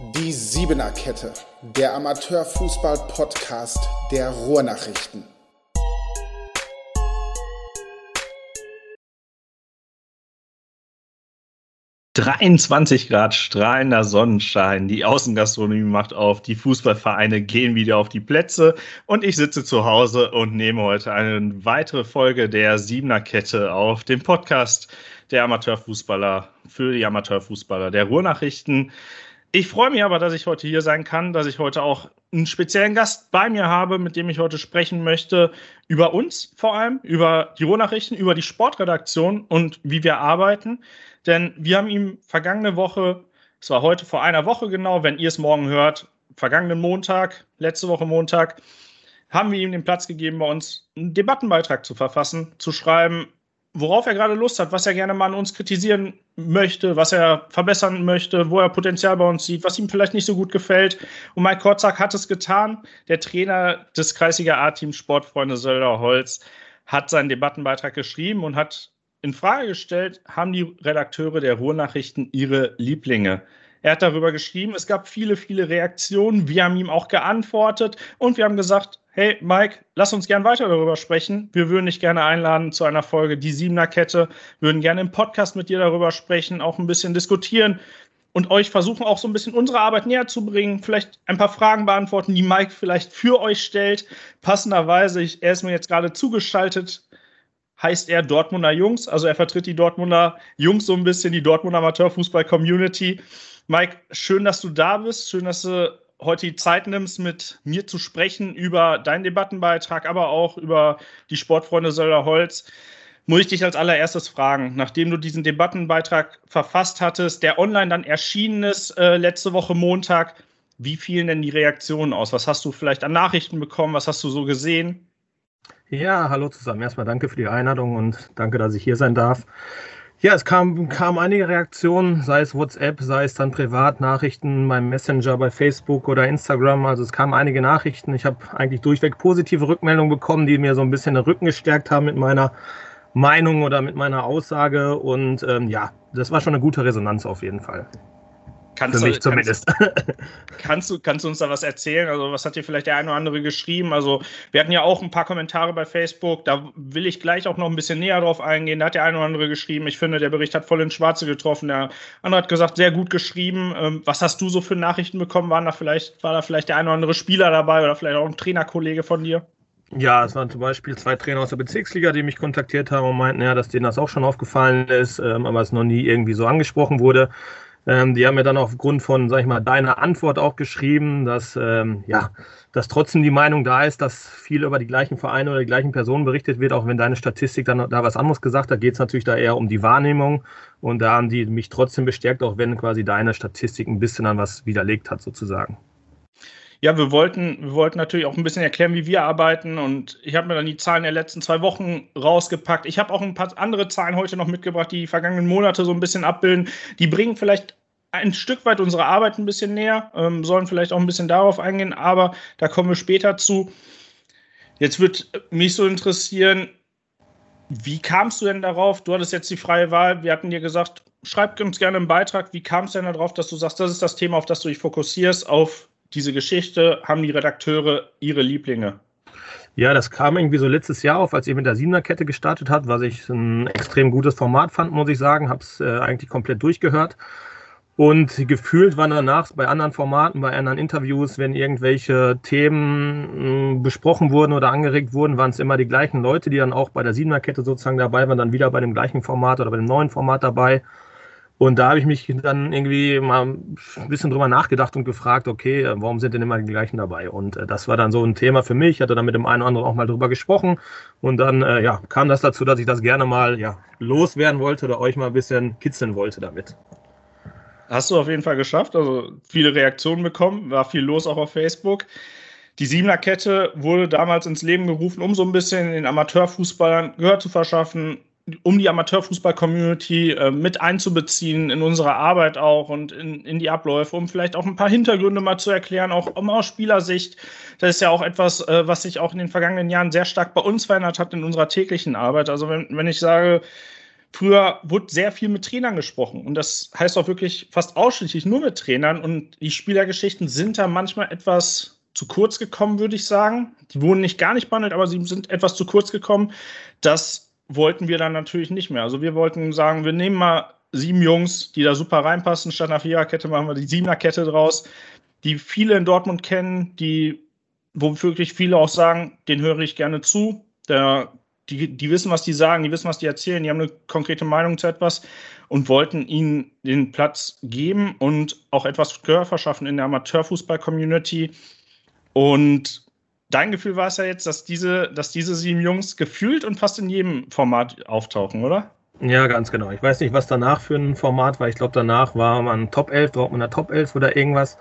Die Siebener Kette, der Amateurfußball-Podcast der Ruhrnachrichten. »23 Grad strahlender Sonnenschein, die Außengastronomie macht auf, die Fußballvereine gehen wieder auf die Plätze und ich sitze zu Hause und nehme heute eine weitere Folge der Siebener Kette auf, dem Podcast der Amateurfußballer für die Amateurfußballer der Ruhrnachrichten. Ich freue mich aber, dass ich heute hier sein kann, dass ich heute auch einen speziellen Gast bei mir habe, mit dem ich heute sprechen möchte über uns vor allem, über die Ruhrnachrichten, über die Sportredaktion und wie wir arbeiten. Denn wir haben ihm vergangene Woche, es war heute vor einer Woche genau, wenn ihr es morgen hört, vergangenen Montag, letzte Woche Montag, haben wir ihm den Platz gegeben, bei uns einen Debattenbeitrag zu verfassen, zu schreiben, worauf er gerade Lust hat, was er gerne mal an uns kritisieren möchte, was er verbessern möchte, wo er Potenzial bei uns sieht, was ihm vielleicht nicht so gut gefällt. Und Mike Korzak hat es getan. Der Trainer des Kreisiger A-Teams Sportfreunde Sölder Holz hat seinen Debattenbeitrag geschrieben und hat in Frage gestellt, haben die Redakteure der Ruhrnachrichten ihre Lieblinge. Er hat darüber geschrieben, es gab viele, viele Reaktionen. Wir haben ihm auch geantwortet und wir haben gesagt, hey Mike, lass uns gern weiter darüber sprechen. Wir würden dich gerne einladen zu einer Folge Die Siebener Kette, würden gerne im Podcast mit dir darüber sprechen, auch ein bisschen diskutieren und euch versuchen auch so ein bisschen unsere Arbeit näher zu bringen, vielleicht ein paar Fragen beantworten, die Mike vielleicht für euch stellt. Passenderweise, er ist mir jetzt gerade zugeschaltet, heißt er Dortmunder Jungs, also er vertritt die Dortmunder Jungs so ein bisschen, die Dortmunder Amateurfußball-Community. Mike, schön, dass du da bist, schön, dass du heute die Zeit nimmst, mit mir zu sprechen über deinen Debattenbeitrag, aber auch über die Sportfreunde Sölder Holz, muss ich dich als allererstes fragen, nachdem du diesen Debattenbeitrag verfasst hattest, der online dann erschienen ist äh, letzte Woche Montag, wie fielen denn die Reaktionen aus? Was hast du vielleicht an Nachrichten bekommen? Was hast du so gesehen? Ja, hallo zusammen. Erstmal danke für die Einladung und danke, dass ich hier sein darf. Ja, es kamen kam einige Reaktionen, sei es WhatsApp, sei es dann Privatnachrichten beim Messenger, bei Facebook oder Instagram. Also es kamen einige Nachrichten. Ich habe eigentlich durchweg positive Rückmeldungen bekommen, die mir so ein bisschen den Rücken gestärkt haben mit meiner Meinung oder mit meiner Aussage. Und ähm, ja, das war schon eine gute Resonanz auf jeden Fall. Kannst Für mich du, zumindest. Kannst, kannst, du, kannst du uns da was erzählen? Also, was hat dir vielleicht der eine oder andere geschrieben? Also, wir hatten ja auch ein paar Kommentare bei Facebook. Da will ich gleich auch noch ein bisschen näher drauf eingehen. Da hat der eine oder andere geschrieben. Ich finde, der Bericht hat voll ins Schwarze getroffen. Der andere hat gesagt, sehr gut geschrieben. Ähm, was hast du so für Nachrichten bekommen? Waren da vielleicht, war da vielleicht der eine oder andere Spieler dabei oder vielleicht auch ein Trainerkollege von dir? Ja, es waren zum Beispiel zwei Trainer aus der Bezirksliga, die mich kontaktiert haben und meinten, ja, dass denen das auch schon aufgefallen ist, ähm, aber es noch nie irgendwie so angesprochen wurde. Ähm, die haben mir dann aufgrund von, sag ich mal, deiner Antwort auch geschrieben, dass, ähm, ja, dass trotzdem die Meinung da ist, dass viel über die gleichen Vereine oder die gleichen Personen berichtet wird, auch wenn deine Statistik dann da was anderes gesagt hat, geht es natürlich da eher um die Wahrnehmung. Und da haben die mich trotzdem bestärkt, auch wenn quasi deine Statistik ein bisschen an was widerlegt hat, sozusagen. Ja, wir wollten, wir wollten natürlich auch ein bisschen erklären, wie wir arbeiten. Und ich habe mir dann die Zahlen der letzten zwei Wochen rausgepackt. Ich habe auch ein paar andere Zahlen heute noch mitgebracht, die die vergangenen Monate so ein bisschen abbilden. Die bringen vielleicht ein Stück weit unsere Arbeit ein bisschen näher, ähm, sollen vielleicht auch ein bisschen darauf eingehen, aber da kommen wir später zu. Jetzt wird mich so interessieren, wie kamst du denn darauf? Du hattest jetzt die freie Wahl. Wir hatten dir gesagt, schreib uns gerne einen Beitrag. Wie kam es denn darauf, dass du sagst, das ist das Thema, auf das du dich fokussierst, auf diese Geschichte haben die Redakteure ihre Lieblinge? Ja, das kam irgendwie so letztes Jahr auf, als ihr mit der Siebener-Kette gestartet hat, was ich ein extrem gutes Format fand, muss ich sagen. Habe es äh, eigentlich komplett durchgehört. Und gefühlt waren danach bei anderen Formaten, bei anderen Interviews, wenn irgendwelche Themen besprochen wurden oder angeregt wurden, waren es immer die gleichen Leute, die dann auch bei der Siebener-Kette sozusagen dabei waren, dann wieder bei dem gleichen Format oder bei dem neuen Format dabei. Und da habe ich mich dann irgendwie mal ein bisschen drüber nachgedacht und gefragt, okay, warum sind denn immer die gleichen dabei? Und äh, das war dann so ein Thema für mich. Ich hatte dann mit dem einen oder anderen auch mal drüber gesprochen. Und dann äh, ja, kam das dazu, dass ich das gerne mal ja, loswerden wollte oder euch mal ein bisschen kitzeln wollte damit. Hast du auf jeden Fall geschafft. Also viele Reaktionen bekommen, war viel los auch auf Facebook. Die Siebener Kette wurde damals ins Leben gerufen, um so ein bisschen den Amateurfußballern Gehör zu verschaffen, um die Amateurfußball-Community äh, mit einzubeziehen in unsere Arbeit auch und in, in die Abläufe, um vielleicht auch ein paar Hintergründe mal zu erklären, auch um aus Spielersicht. Das ist ja auch etwas, äh, was sich auch in den vergangenen Jahren sehr stark bei uns verändert hat in unserer täglichen Arbeit. Also wenn, wenn ich sage, Früher wurde sehr viel mit Trainern gesprochen und das heißt auch wirklich fast ausschließlich nur mit Trainern und die Spielergeschichten sind da manchmal etwas zu kurz gekommen, würde ich sagen. Die wurden nicht gar nicht behandelt, aber sie sind etwas zu kurz gekommen. Das wollten wir dann natürlich nicht mehr. Also wir wollten sagen, wir nehmen mal sieben Jungs, die da super reinpassen. Statt einer Viererkette machen wir die Siebenerkette draus, die viele in Dortmund kennen, die, wo wirklich viele auch sagen, den höre ich gerne zu. Der, die, die wissen, was die sagen, die wissen, was die erzählen, die haben eine konkrete Meinung zu etwas und wollten ihnen den Platz geben und auch etwas Gehör verschaffen in der Amateurfußball-Community. Und dein Gefühl war es ja jetzt, dass diese, dass diese sieben Jungs gefühlt und fast in jedem Format auftauchen, oder? Ja, ganz genau. Ich weiß nicht, was danach für ein Format war. Ich glaube, danach war man Top 11, braucht man eine Top 11 oder irgendwas.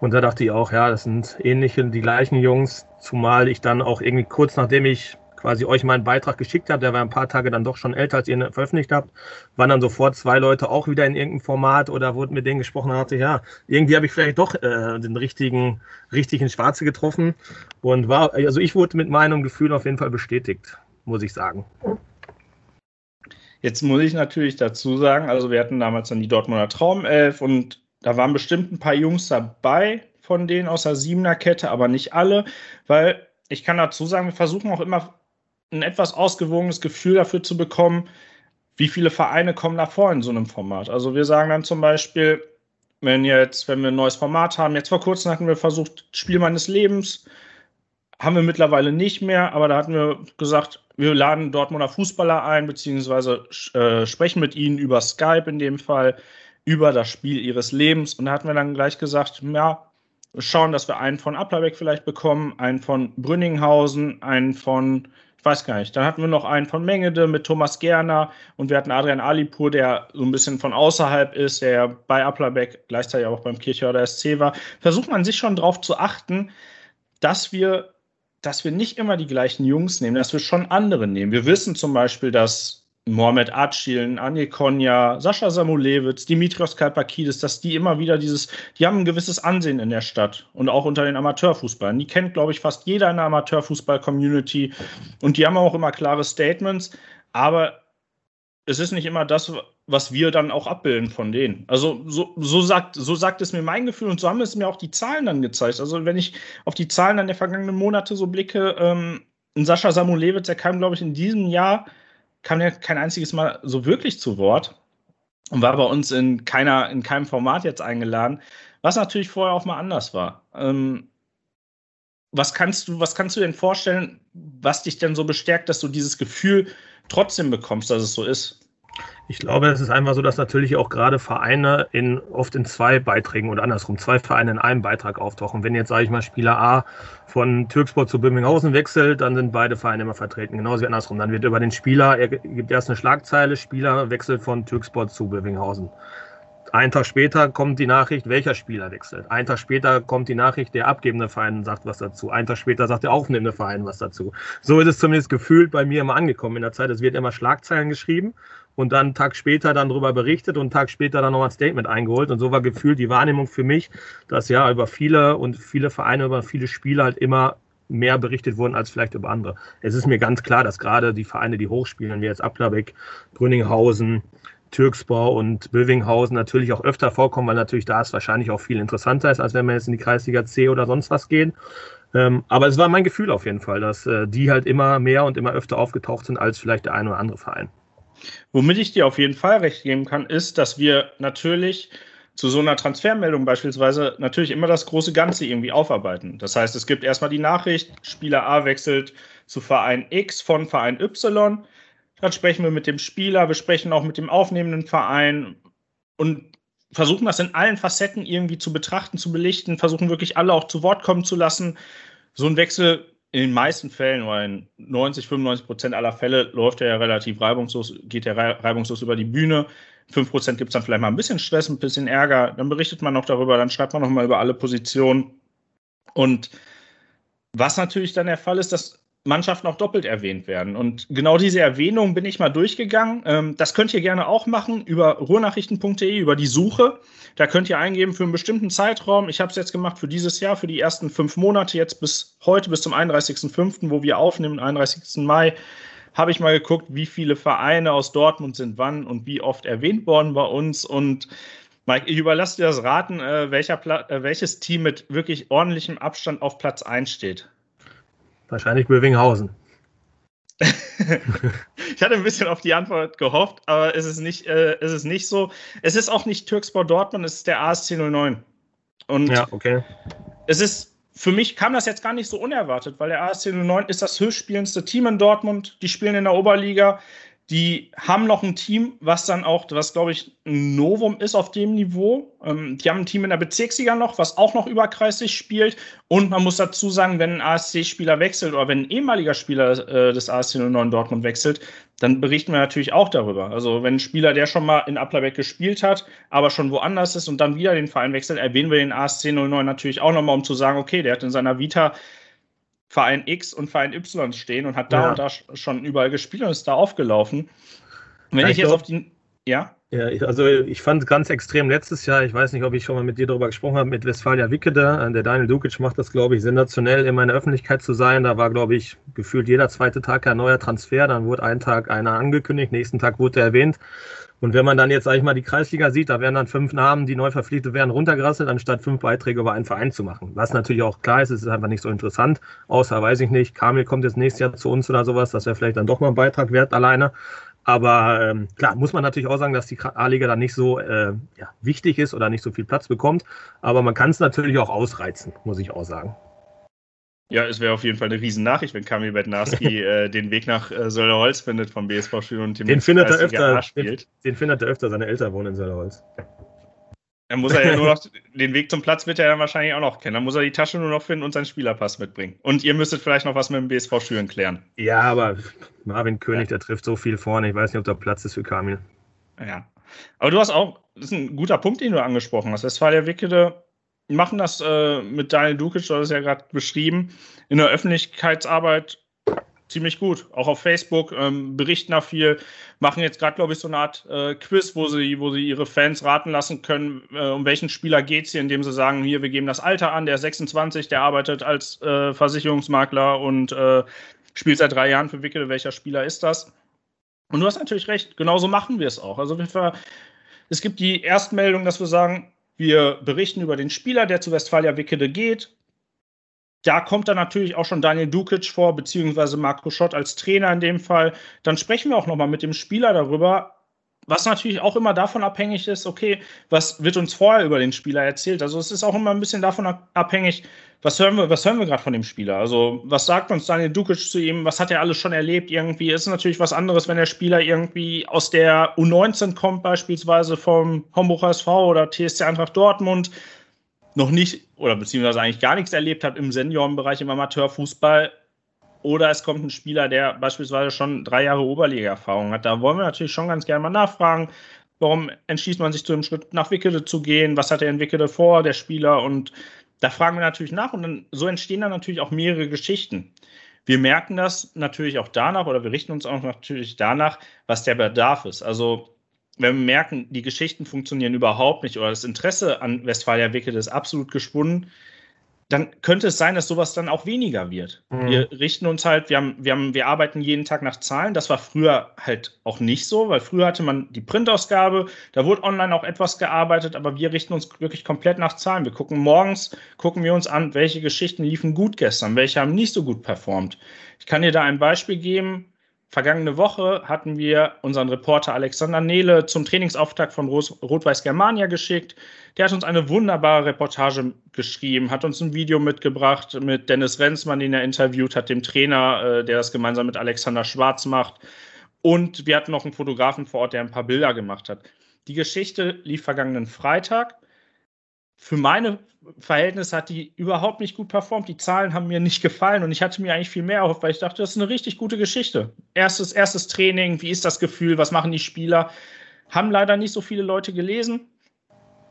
Und da dachte ich auch, ja, das sind ähnliche, die gleichen Jungs. Zumal ich dann auch irgendwie kurz nachdem ich quasi euch meinen Beitrag geschickt habe, der war ein paar Tage dann doch schon älter, als ihr ihn veröffentlicht habt, waren dann sofort zwei Leute auch wieder in irgendeinem Format oder wurden mit denen gesprochen und dachte, ja, irgendwie habe ich vielleicht doch äh, den richtigen, richtigen Schwarze getroffen. Und war, also ich wurde mit meinem Gefühl auf jeden Fall bestätigt, muss ich sagen. Jetzt muss ich natürlich dazu sagen, also wir hatten damals dann die Dortmunder Traumelf und da waren bestimmt ein paar Jungs dabei von denen aus der Siebener Kette, aber nicht alle, weil ich kann dazu sagen, wir versuchen auch immer ein etwas ausgewogenes Gefühl dafür zu bekommen, wie viele Vereine kommen da vor in so einem Format. Also wir sagen dann zum Beispiel, wenn jetzt, wenn wir ein neues Format haben, jetzt vor kurzem hatten wir versucht, Spiel meines Lebens, haben wir mittlerweile nicht mehr, aber da hatten wir gesagt, wir laden Dortmunder Fußballer ein, beziehungsweise äh, sprechen mit ihnen über Skype in dem Fall, über das Spiel ihres Lebens. Und da hatten wir dann gleich gesagt, ja, schauen, dass wir einen von Applerbeck vielleicht bekommen, einen von Brünninghausen, einen von, ich weiß gar nicht, dann hatten wir noch einen von Mengede mit Thomas Gerner und wir hatten Adrian Alipur, der so ein bisschen von außerhalb ist, der bei Applerbeck gleichzeitig auch beim Kirchhörder SC war. Versucht man sich schon darauf zu achten, dass wir dass wir nicht immer die gleichen Jungs nehmen, dass wir schon andere nehmen. Wir wissen zum Beispiel, dass Mohamed Acil, Anje Konya, Sascha Samulewitz, Dimitrios Kalpakidis, dass die immer wieder dieses, die haben ein gewisses Ansehen in der Stadt und auch unter den Amateurfußballern. Die kennt, glaube ich, fast jeder in der Amateurfußball-Community und die haben auch immer klare Statements, aber es ist nicht immer das, was wir dann auch abbilden von denen. Also so, so, sagt, so sagt es mir mein Gefühl und so haben es mir auch die Zahlen dann gezeigt. Also wenn ich auf die Zahlen dann der vergangenen Monate so blicke, ähm, Sascha Samulewitz, der kam, glaube ich, in diesem Jahr, kam ja kein einziges Mal so wirklich zu Wort und war bei uns in, keiner, in keinem Format jetzt eingeladen, was natürlich vorher auch mal anders war. Ähm, was kannst du, was kannst du denn vorstellen, was dich denn so bestärkt, dass du dieses Gefühl trotzdem bekommst, dass es so ist? Ich glaube, es ist einfach so, dass natürlich auch gerade Vereine in, oft in zwei Beiträgen oder andersrum, zwei Vereine in einem Beitrag auftauchen. Wenn jetzt, sage ich mal, Spieler A von Türksport zu Birminghausen wechselt, dann sind beide Vereine immer vertreten. Genauso wie andersrum. Dann wird über den Spieler, er gibt erst eine Schlagzeile, Spieler wechselt von Türksport zu Birminghausen. Einen Tag später kommt die Nachricht, welcher Spieler wechselt. Einen Tag später kommt die Nachricht, der abgebende Verein sagt was dazu. Einen Tag später sagt der aufnehmende Verein was dazu. So ist es zumindest gefühlt bei mir immer angekommen in der Zeit. Es wird immer Schlagzeilen geschrieben und dann einen Tag später dann darüber berichtet und einen Tag später dann nochmal ein Statement eingeholt. Und so war gefühlt die Wahrnehmung für mich, dass ja über viele und viele Vereine, über viele Spiele halt immer mehr berichtet wurden als vielleicht über andere. Es ist mir ganz klar, dass gerade die Vereine, die hochspielen, wie jetzt Ablerbeck, Brünninghausen, Türkspor und Bövinghausen natürlich auch öfter vorkommen, weil natürlich da es wahrscheinlich auch viel interessanter ist, als wenn wir jetzt in die Kreisliga C oder sonst was gehen. Ähm, aber es war mein Gefühl auf jeden Fall, dass äh, die halt immer mehr und immer öfter aufgetaucht sind als vielleicht der eine oder andere Verein. Womit ich dir auf jeden Fall recht geben kann, ist, dass wir natürlich zu so einer Transfermeldung beispielsweise natürlich immer das große Ganze irgendwie aufarbeiten. Das heißt, es gibt erstmal die Nachricht, Spieler A wechselt zu Verein X von Verein Y. Dann sprechen wir mit dem Spieler, wir sprechen auch mit dem aufnehmenden Verein und versuchen das in allen Facetten irgendwie zu betrachten, zu belichten, versuchen wirklich alle auch zu Wort kommen zu lassen. So ein Wechsel in den meisten Fällen oder in 90, 95 Prozent aller Fälle läuft er ja relativ reibungslos, geht er reibungslos über die Bühne. 5 Prozent gibt es dann vielleicht mal ein bisschen Stress, ein bisschen Ärger. Dann berichtet man noch darüber, dann schreibt man noch mal über alle Positionen. Und was natürlich dann der Fall ist, dass Mannschaften auch doppelt erwähnt werden. Und genau diese Erwähnung bin ich mal durchgegangen. Ähm, das könnt ihr gerne auch machen über ruhrnachrichten.de, über die Suche. Da könnt ihr eingeben für einen bestimmten Zeitraum. Ich habe es jetzt gemacht für dieses Jahr, für die ersten fünf Monate, jetzt bis heute, bis zum 31.05., wo wir aufnehmen, 31. Mai, habe ich mal geguckt, wie viele Vereine aus Dortmund sind wann und wie oft erwähnt worden bei uns. Und Mike, ich überlasse dir das Raten, äh, welcher äh, welches Team mit wirklich ordentlichem Abstand auf Platz 1 steht. Wahrscheinlich Bövinghausen. ich hatte ein bisschen auf die Antwort gehofft, aber es ist nicht, äh, es ist nicht so. Es ist auch nicht Türkspor Dortmund, es ist der ASC 09. Und ja, okay. es ist, für mich kam das jetzt gar nicht so unerwartet, weil der ASC 09 ist das höchstspielendste Team in Dortmund. Die spielen in der Oberliga. Die haben noch ein Team, was dann auch, was glaube ich ein Novum ist auf dem Niveau. Ähm, die haben ein Team in der Bezirksliga noch, was auch noch überkreisig spielt. Und man muss dazu sagen, wenn ein ASC-Spieler wechselt oder wenn ein ehemaliger Spieler äh, des ASC 09 Dortmund wechselt, dann berichten wir natürlich auch darüber. Also wenn ein Spieler, der schon mal in Applerbeck gespielt hat, aber schon woanders ist und dann wieder den Verein wechselt, erwähnen wir den ASC 09 natürlich auch nochmal, um zu sagen, okay, der hat in seiner Vita Verein X und Verein Y stehen und hat da ja. und da schon überall gespielt und ist da aufgelaufen. Wenn ja, ich, ich, jetzt auf die. Ja? Ja, also ich fand ganz extrem letztes Jahr, ich weiß nicht, ob ich schon mal mit dir darüber gesprochen habe, mit Westfalia Wickede. Äh, der Daniel Dukic macht das, glaube ich, sensationell, immer in der Öffentlichkeit zu sein. Da war, glaube ich, gefühlt jeder zweite Tag ein neuer Transfer. Dann wurde ein Tag einer angekündigt, nächsten Tag wurde er erwähnt. Und wenn man dann jetzt, sag ich mal, die Kreisliga sieht, da werden dann fünf Namen, die neu verpflichtet werden, runtergerasselt, anstatt fünf Beiträge über einen Verein zu machen. Was natürlich auch klar ist, es ist einfach nicht so interessant. Außer, weiß ich nicht, Kamil kommt jetzt nächstes Jahr zu uns oder sowas, das wäre vielleicht dann doch mal ein Beitrag wert alleine. Aber ähm, klar, muss man natürlich auch sagen, dass die A-Liga dann nicht so äh, ja, wichtig ist oder nicht so viel Platz bekommt. Aber man kann es natürlich auch ausreizen, muss ich auch sagen. Ja, es wäre auf jeden Fall eine Riesennachricht, wenn Kamil Bednarski äh, den Weg nach äh, Sölderholz findet vom BSV Schül und den findet er öfter, den, den, findet er öfter, seine Eltern wohnen in Sölderholz. Dann muss er ja nur noch den Weg zum Platz wird er dann wahrscheinlich auch noch kennen. Dann muss er die Tasche nur noch finden und seinen Spielerpass mitbringen. Und ihr müsstet vielleicht noch was mit dem BSV Schüren klären. Ja, aber Marvin König, ja. der trifft so viel vorne. Ich weiß nicht, ob da Platz ist für Kamil. Ja. Aber du hast auch, das ist ein guter Punkt, den du angesprochen hast. Westfalia Wickede machen das äh, mit Daniel Dukic, du hast es ja gerade beschrieben, in der Öffentlichkeitsarbeit ziemlich gut. Auch auf Facebook ähm, berichten da viel, machen jetzt gerade, glaube ich, so eine Art äh, Quiz, wo sie, wo sie ihre Fans raten lassen können, äh, um welchen Spieler geht es hier, indem sie sagen, hier, wir geben das Alter an, der ist 26, der arbeitet als äh, Versicherungsmakler und äh, spielt seit drei Jahren für Wickel, welcher Spieler ist das? Und du hast natürlich recht, genauso machen wir es auch. Also wir, es gibt die Erstmeldung, dass wir sagen, wir berichten über den Spieler, der zu Westfalia Wickede geht. Da kommt dann natürlich auch schon Daniel Dukic vor, beziehungsweise Marco Schott als Trainer in dem Fall. Dann sprechen wir auch nochmal mit dem Spieler darüber, was natürlich auch immer davon abhängig ist, okay, was wird uns vorher über den Spieler erzählt? Also es ist auch immer ein bisschen davon abhängig, was hören wir, was hören wir gerade von dem Spieler? Also, was sagt uns Daniel Dukic zu ihm? Was hat er alles schon erlebt? Irgendwie ist natürlich was anderes, wenn der Spieler irgendwie aus der U19 kommt, beispielsweise vom Homburg SV oder TSC Eintracht Dortmund, noch nicht oder beziehungsweise eigentlich gar nichts erlebt hat im Seniorenbereich im Amateurfußball. Oder es kommt ein Spieler, der beispielsweise schon drei Jahre Oberliga-Erfahrung hat. Da wollen wir natürlich schon ganz gerne mal nachfragen. Warum entschließt man sich zu dem Schritt nach Wickede zu gehen? Was hat er in Wickede vor, der Spieler? Und da fragen wir natürlich nach und dann so entstehen dann natürlich auch mehrere Geschichten. Wir merken das natürlich auch danach oder wir richten uns auch natürlich danach, was der Bedarf ist. Also wenn wir merken, die Geschichten funktionieren überhaupt nicht oder das Interesse an Westfalia Wickede ist absolut geschwunden, dann könnte es sein, dass sowas dann auch weniger wird. Mhm. Wir richten uns halt, wir haben, wir haben, wir arbeiten jeden Tag nach Zahlen. Das war früher halt auch nicht so, weil früher hatte man die Printausgabe, da wurde online auch etwas gearbeitet, aber wir richten uns wirklich komplett nach Zahlen. Wir gucken morgens, gucken wir uns an, welche Geschichten liefen gut gestern, welche haben nicht so gut performt. Ich kann dir da ein Beispiel geben. Vergangene Woche hatten wir unseren Reporter Alexander Nehle zum Trainingsauftakt von Rot-Weiß Germania geschickt. Der hat uns eine wunderbare Reportage geschrieben, hat uns ein Video mitgebracht mit Dennis Renzmann, den er interviewt hat, dem Trainer, äh, der das gemeinsam mit Alexander Schwarz macht. Und wir hatten noch einen Fotografen vor Ort, der ein paar Bilder gemacht hat. Die Geschichte lief vergangenen Freitag. Für meine Verhältnisse hat die überhaupt nicht gut performt. Die Zahlen haben mir nicht gefallen und ich hatte mir eigentlich viel mehr erhofft, weil ich dachte, das ist eine richtig gute Geschichte. Erstes, erstes Training, wie ist das Gefühl, was machen die Spieler? Haben leider nicht so viele Leute gelesen.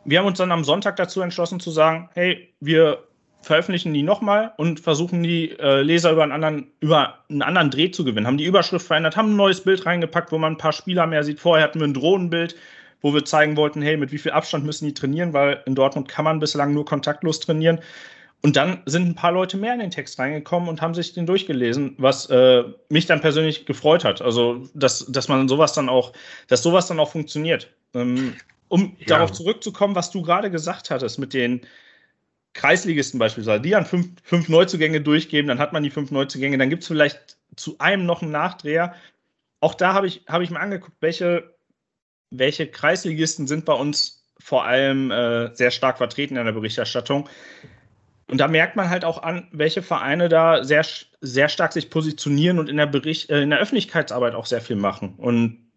Wir haben uns dann am Sonntag dazu entschlossen zu sagen, hey, wir veröffentlichen die nochmal und versuchen die äh, Leser über einen, anderen, über einen anderen Dreh zu gewinnen. Haben die Überschrift verändert, haben ein neues Bild reingepackt, wo man ein paar Spieler mehr sieht. Vorher hatten wir ein Drohnenbild, wo wir zeigen wollten, hey, mit wie viel Abstand müssen die trainieren, weil in Dortmund kann man bislang nur kontaktlos trainieren. Und dann sind ein paar Leute mehr in den Text reingekommen und haben sich den durchgelesen, was äh, mich dann persönlich gefreut hat. Also, dass, dass man sowas dann auch, dass sowas dann auch funktioniert. Ähm, um ja. darauf zurückzukommen, was du gerade gesagt hattest mit den Kreisligisten beispielsweise, die dann fünf, fünf Neuzugänge durchgeben, dann hat man die fünf Neuzugänge, dann gibt es vielleicht zu einem noch einen Nachdreher. Auch da habe ich, hab ich mir angeguckt, welche, welche Kreisligisten sind bei uns vor allem äh, sehr stark vertreten in der Berichterstattung. Und da merkt man halt auch an, welche Vereine da sehr, sehr stark sich positionieren und in der, Bericht, äh, in der Öffentlichkeitsarbeit auch sehr viel machen. Und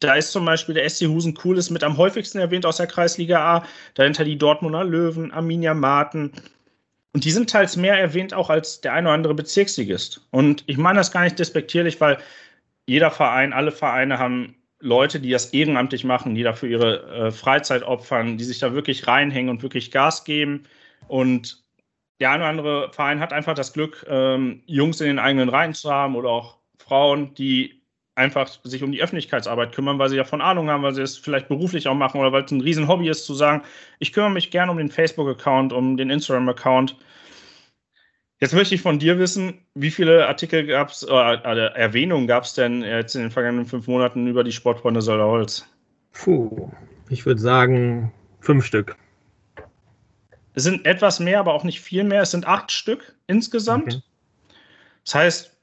da ist zum Beispiel der SC Husen Cool ist mit am häufigsten erwähnt aus der Kreisliga A. Dahinter die Dortmunder Löwen, Arminia Marten. Und die sind teils mehr erwähnt auch als der eine oder andere Bezirksligist. Und ich meine das gar nicht despektierlich, weil jeder Verein, alle Vereine haben Leute, die das ehrenamtlich machen, die dafür ihre äh, Freizeit opfern, die sich da wirklich reinhängen und wirklich Gas geben. Und der eine oder andere Verein hat einfach das Glück, ähm, Jungs in den eigenen Reihen zu haben oder auch Frauen, die einfach sich um die Öffentlichkeitsarbeit kümmern, weil sie davon Ahnung haben, weil sie es vielleicht beruflich auch machen oder weil es ein riesen Hobby ist, zu sagen, ich kümmere mich gerne um den Facebook-Account, um den Instagram-Account. Jetzt möchte ich von dir wissen, wie viele Artikel gab es, oder äh, Erwähnungen gab es denn jetzt in den vergangenen fünf Monaten über die Sportfreunde Sölderholz? Puh, ich würde sagen fünf Stück. Es sind etwas mehr, aber auch nicht viel mehr. Es sind acht Stück insgesamt. Okay. Das heißt,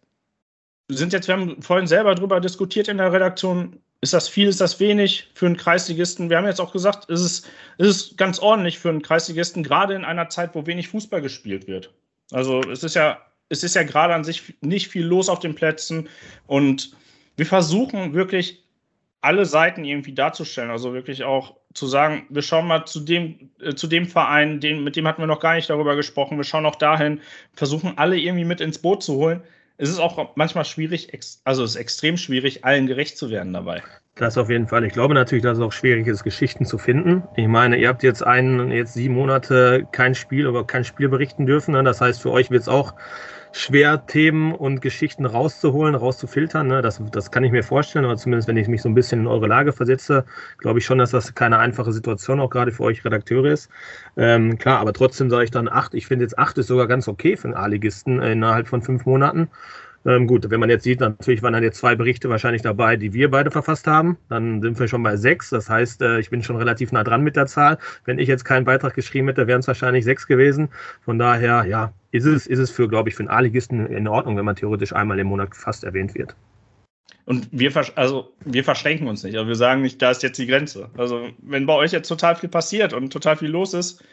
wir sind jetzt, wir haben vorhin selber darüber diskutiert in der Redaktion, ist das viel, ist das wenig für einen Kreisligisten? Wir haben jetzt auch gesagt, ist es ist ganz ordentlich für einen Kreisligisten, gerade in einer Zeit, wo wenig Fußball gespielt wird. Also es ist ja, es ist ja gerade an sich nicht viel los auf den Plätzen und wir versuchen wirklich alle Seiten irgendwie darzustellen. Also wirklich auch zu sagen, wir schauen mal zu dem, äh, zu dem Verein, den, mit dem hatten wir noch gar nicht darüber gesprochen, wir schauen auch dahin, versuchen alle irgendwie mit ins Boot zu holen. Es ist auch manchmal schwierig, also es ist extrem schwierig, allen gerecht zu werden dabei. Das auf jeden Fall. Ich glaube natürlich, dass es auch schwierig ist, Geschichten zu finden. Ich meine, ihr habt jetzt einen, jetzt sieben Monate kein Spiel, aber kein Spiel berichten dürfen. Ne? Das heißt, für euch wird es auch schwer, Themen und Geschichten rauszuholen, rauszufiltern. Ne? Das, das kann ich mir vorstellen, aber zumindest wenn ich mich so ein bisschen in eure Lage versetze, glaube ich schon, dass das keine einfache Situation auch gerade für euch Redakteure ist. Ähm, klar, aber trotzdem sage ich dann acht. Ich finde jetzt acht ist sogar ganz okay für einen A-Ligisten innerhalb von fünf Monaten. Ähm, gut, wenn man jetzt sieht, natürlich waren dann jetzt zwei Berichte wahrscheinlich dabei, die wir beide verfasst haben. Dann sind wir schon bei sechs. Das heißt, äh, ich bin schon relativ nah dran mit der Zahl. Wenn ich jetzt keinen Beitrag geschrieben hätte, wären es wahrscheinlich sechs gewesen. Von daher, ja, ist es, ist es für, glaube ich, für einen A-Ligisten in Ordnung, wenn man theoretisch einmal im Monat fast erwähnt wird. Und wir, also, wir verschränken uns nicht. Also wir sagen nicht, da ist jetzt die Grenze. Also, wenn bei euch jetzt total viel passiert und total viel los ist,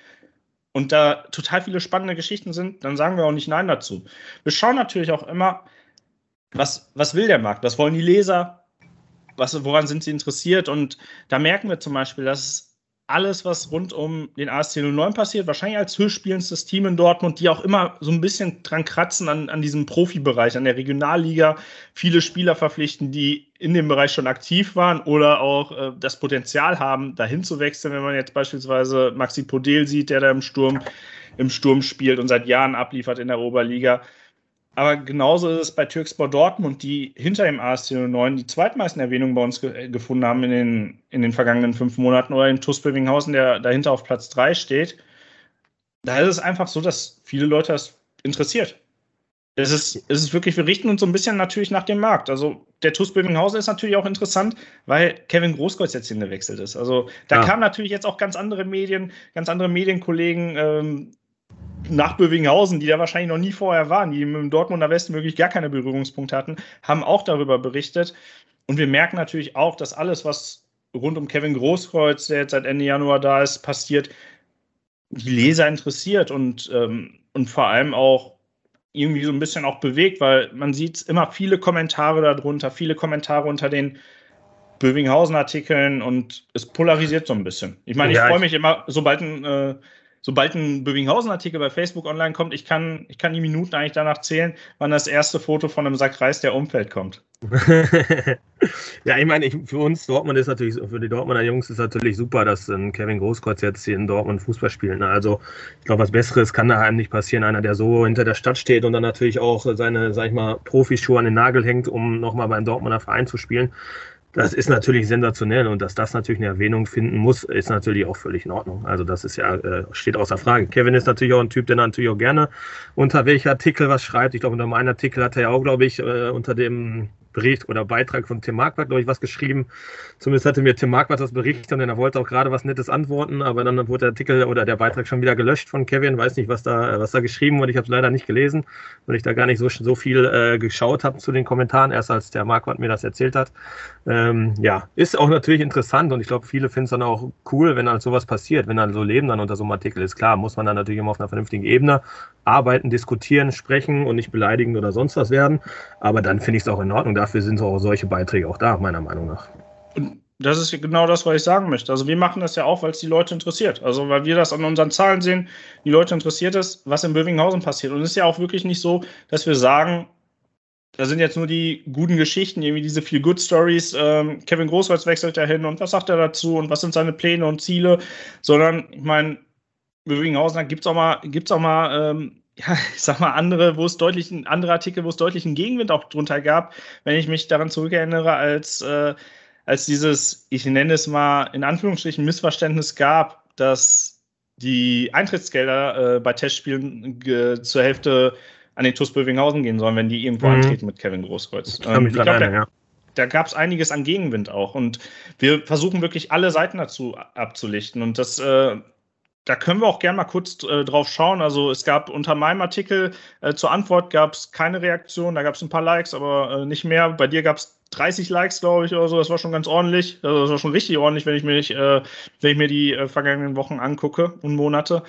und da total viele spannende Geschichten sind, dann sagen wir auch nicht Nein dazu. Wir schauen natürlich auch immer, was, was will der Markt? Was wollen die Leser? Was, woran sind sie interessiert? Und da merken wir zum Beispiel, dass alles, was rund um den ASC 09 passiert, wahrscheinlich als höchstspielendstes Team in Dortmund, die auch immer so ein bisschen dran kratzen an, an diesem Profibereich, an der Regionalliga, viele Spieler verpflichten, die in dem Bereich schon aktiv waren oder auch äh, das Potenzial haben, dahin zu wechseln, wenn man jetzt beispielsweise Maxi Podel sieht, der da im Sturm, im Sturm spielt und seit Jahren abliefert in der Oberliga. Aber genauso ist es bei Türkspor Dortmund, die hinter dem ASC 09 die zweitmeisten Erwähnungen bei uns ge äh, gefunden haben in den, in den vergangenen fünf Monaten oder in TuS Bövinghausen, der dahinter auf Platz 3 steht. Da ist es einfach so, dass viele Leute das interessiert. Es ist, es ist wirklich, wir richten uns so ein bisschen natürlich nach dem Markt. Also der TuS Bövinghausen ist natürlich auch interessant, weil Kevin Großkreuz jetzt hingewechselt ist. Also da ja. kamen natürlich jetzt auch ganz andere Medien, ganz andere Medienkollegen ähm, nach Bövinghausen, die da wahrscheinlich noch nie vorher waren, die im Dortmunder Westen wirklich gar keine Berührungspunkte hatten, haben auch darüber berichtet. Und wir merken natürlich auch, dass alles, was rund um Kevin Großkreuz, der jetzt seit Ende Januar da ist, passiert, die Leser interessiert und, ähm, und vor allem auch irgendwie so ein bisschen auch bewegt, weil man sieht immer viele Kommentare darunter, viele Kommentare unter den Bövinghausen-Artikeln und es polarisiert so ein bisschen. Ich meine, ich ja, freue mich immer, sobald ein äh, sobald ein Bövinghausen-Artikel bei Facebook online kommt, ich kann, ich kann die Minuten eigentlich danach zählen, wann das erste Foto von einem Sack Reis der Umfeld kommt. ja, ich meine, ich, für uns Dortmund ist natürlich, für die Dortmunder Jungs ist natürlich super, dass ein Kevin Großkreuz jetzt hier in Dortmund Fußball spielt. Ne? Also, ich glaube, was Besseres kann da einem nicht passieren. Einer, der so hinter der Stadt steht und dann natürlich auch seine, sag ich mal, Profischuhe an den Nagel hängt, um nochmal beim Dortmunder Verein zu spielen Das ist natürlich sensationell und dass das natürlich eine Erwähnung finden muss, ist natürlich auch völlig in Ordnung. Also das ist ja, äh, steht außer Frage. Kevin ist natürlich auch ein Typ, der natürlich auch gerne unter welcher Artikel was schreibt. Ich glaube, unter meinem Artikel hat er ja auch, glaube ich, äh, unter dem Bericht oder Beitrag von Tim Marquardt, glaube ich, was geschrieben. Zumindest hatte mir Tim Marquardt das berichtet und er wollte auch gerade was Nettes antworten, aber dann wurde der Artikel oder der Beitrag schon wieder gelöscht von Kevin. Weiß nicht, was da, was da geschrieben wurde. Ich habe es leider nicht gelesen, weil ich da gar nicht so, so viel äh, geschaut habe zu den Kommentaren, erst als der Marquardt mir das erzählt hat. Ähm, ja, ist auch natürlich interessant und ich glaube, viele finden es dann auch cool, wenn dann sowas passiert, wenn dann so Leben dann unter so einem Artikel ist. Klar, muss man dann natürlich immer auf einer vernünftigen Ebene arbeiten, diskutieren, sprechen und nicht beleidigen oder sonst was werden. Aber dann finde ich es auch in Ordnung. Dafür sind auch solche Beiträge auch da, meiner Meinung nach. Und das ist genau das, was ich sagen möchte. Also wir machen das ja auch, weil es die Leute interessiert. Also weil wir das an unseren Zahlen sehen, die Leute interessiert es, was in Bövinghausen passiert. Und es ist ja auch wirklich nicht so, dass wir sagen, da sind jetzt nur die guten Geschichten, irgendwie diese viel Good Stories. Ähm, Kevin Großweiz wechselt dahin und was sagt er dazu und was sind seine Pläne und Ziele, sondern ich meine, Bövinghausen, da gibt es auch mal, gibt's auch mal ähm, ja, ich sag mal, andere, wo es deutlich, andere Artikel, wo es deutlichen Gegenwind auch drunter gab, wenn ich mich daran zurückerinnere, als, äh, als dieses, ich nenne es mal, in Anführungsstrichen Missverständnis gab, dass die Eintrittsgelder äh, bei Testspielen zur Hälfte an den TuS Bövinghausen gehen sollen, wenn die irgendwo mhm. antreten mit Kevin Großkreuz. Ähm, ich glaube, da, ja. da gab es einiges an Gegenwind auch. Und wir versuchen wirklich alle Seiten dazu abzulichten. Und das äh, da können wir auch gerne mal kurz äh, drauf schauen. Also es gab unter meinem Artikel äh, zur Antwort gab es keine Reaktion, da gab es ein paar Likes, aber äh, nicht mehr. Bei dir gab es 30 Likes, glaube ich, oder so. Das war schon ganz ordentlich. Also das war schon richtig ordentlich, wenn ich, mich, äh, wenn ich mir die äh, vergangenen Wochen angucke und Monate.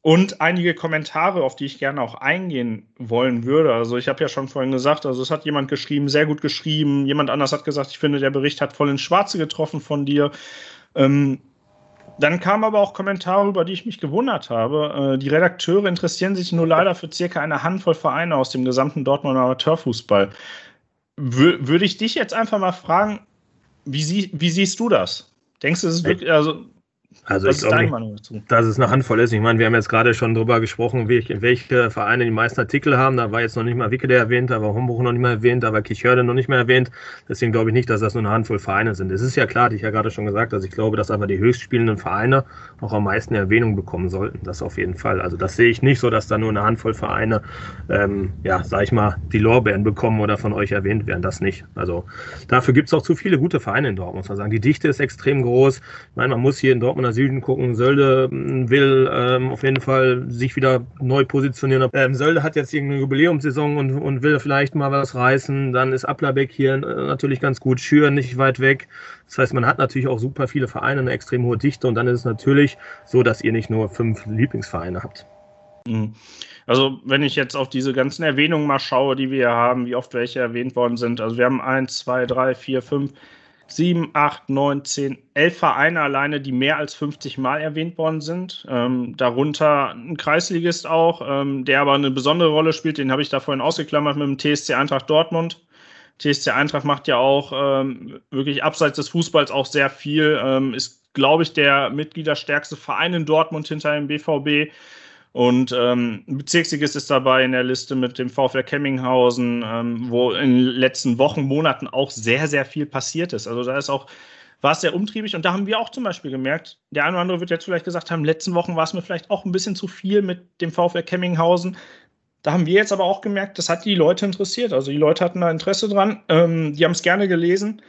Und einige Kommentare, auf die ich gerne auch eingehen wollen würde. Also ich habe ja schon vorhin gesagt, also es hat jemand geschrieben, sehr gut geschrieben. Jemand anders hat gesagt, ich finde, der Bericht hat voll ins Schwarze getroffen von dir. Ähm, dann kamen aber auch Kommentare, über die ich mich gewundert habe. Äh, die Redakteure interessieren sich nur leider für circa eine Handvoll Vereine aus dem gesamten Dortmunder Amateurfußball. würde ich dich jetzt einfach mal fragen, wie, sie, wie siehst du das? Denkst du, es ist wirklich, also also Was ich glaube, dass es eine Handvoll ist. Ich meine, wir haben jetzt gerade schon darüber gesprochen, welche, Vereine die meisten Artikel haben. Da war jetzt noch nicht mal Wickede erwähnt, da war Homburg noch nicht mal erwähnt, da war Kichörde noch nicht mehr erwähnt. Deswegen glaube ich nicht, dass das nur eine Handvoll Vereine sind. Es ist ja klar, hatte ich ja gerade schon gesagt, dass ich glaube, dass einfach die höchstspielenden Vereine auch am meisten Erwähnung bekommen sollten. Das auf jeden Fall. Also das sehe ich nicht so, dass da nur eine Handvoll Vereine, ähm, ja, sag ich mal, die Lorbeeren bekommen oder von euch erwähnt werden. Das nicht. Also dafür gibt es auch zu viele gute Vereine in Dortmund, muss man sagen. Die Dichte ist extrem groß. Ich meine, man muss hier in Dortmunder Süden gucken. Sölde hm, will ähm, auf jeden Fall sich wieder neu positionieren. Ähm, Sölde hat jetzt irgendeine Jubiläumssaison und, und will vielleicht mal was reißen. Dann ist Applerbeck hier äh, natürlich ganz gut. Schüren nicht weit weg. Das heißt, man hat natürlich auch super viele Vereine, eine extrem hohe Dichte. Und dann ist es natürlich so, dass ihr nicht nur fünf Lieblingsvereine habt. Mhm. Also, wenn ich jetzt auf diese ganzen Erwähnungen mal schaue, die wir haben, wie oft welche erwähnt worden sind. Also, wir haben eins, zwei, drei, vier, fünf, sieben, acht, neun, zehn, elf Vereine alleine, die mehr als 50 Mal erwähnt worden sind. Ähm, darunter ein Kreisligist auch, ähm, der aber eine besondere Rolle spielt. Den habe ich da vorhin ausgeklammert mit dem TSC Eintracht Dortmund. TSC Eintracht macht ja auch ähm, wirklich abseits des Fußballs auch sehr viel. Ähm, ist, glaube ich, der mitgliederstärkste Verein in Dortmund hinter dem BVB. Und ähm, Bezirksligist ist dabei in der Liste mit dem VfL Kemminghausen, ähm, wo in den letzten Wochen, Monaten auch sehr, sehr viel passiert ist. Also da ist auch, war es sehr umtriebig und da haben wir auch zum Beispiel gemerkt, der eine oder andere wird jetzt vielleicht gesagt haben, in den letzten Wochen war es mir vielleicht auch ein bisschen zu viel mit dem VfL Kemminghausen. Da haben wir jetzt aber auch gemerkt, das hat die Leute interessiert. Also die Leute hatten da Interesse dran, ähm, die haben es gerne gelesen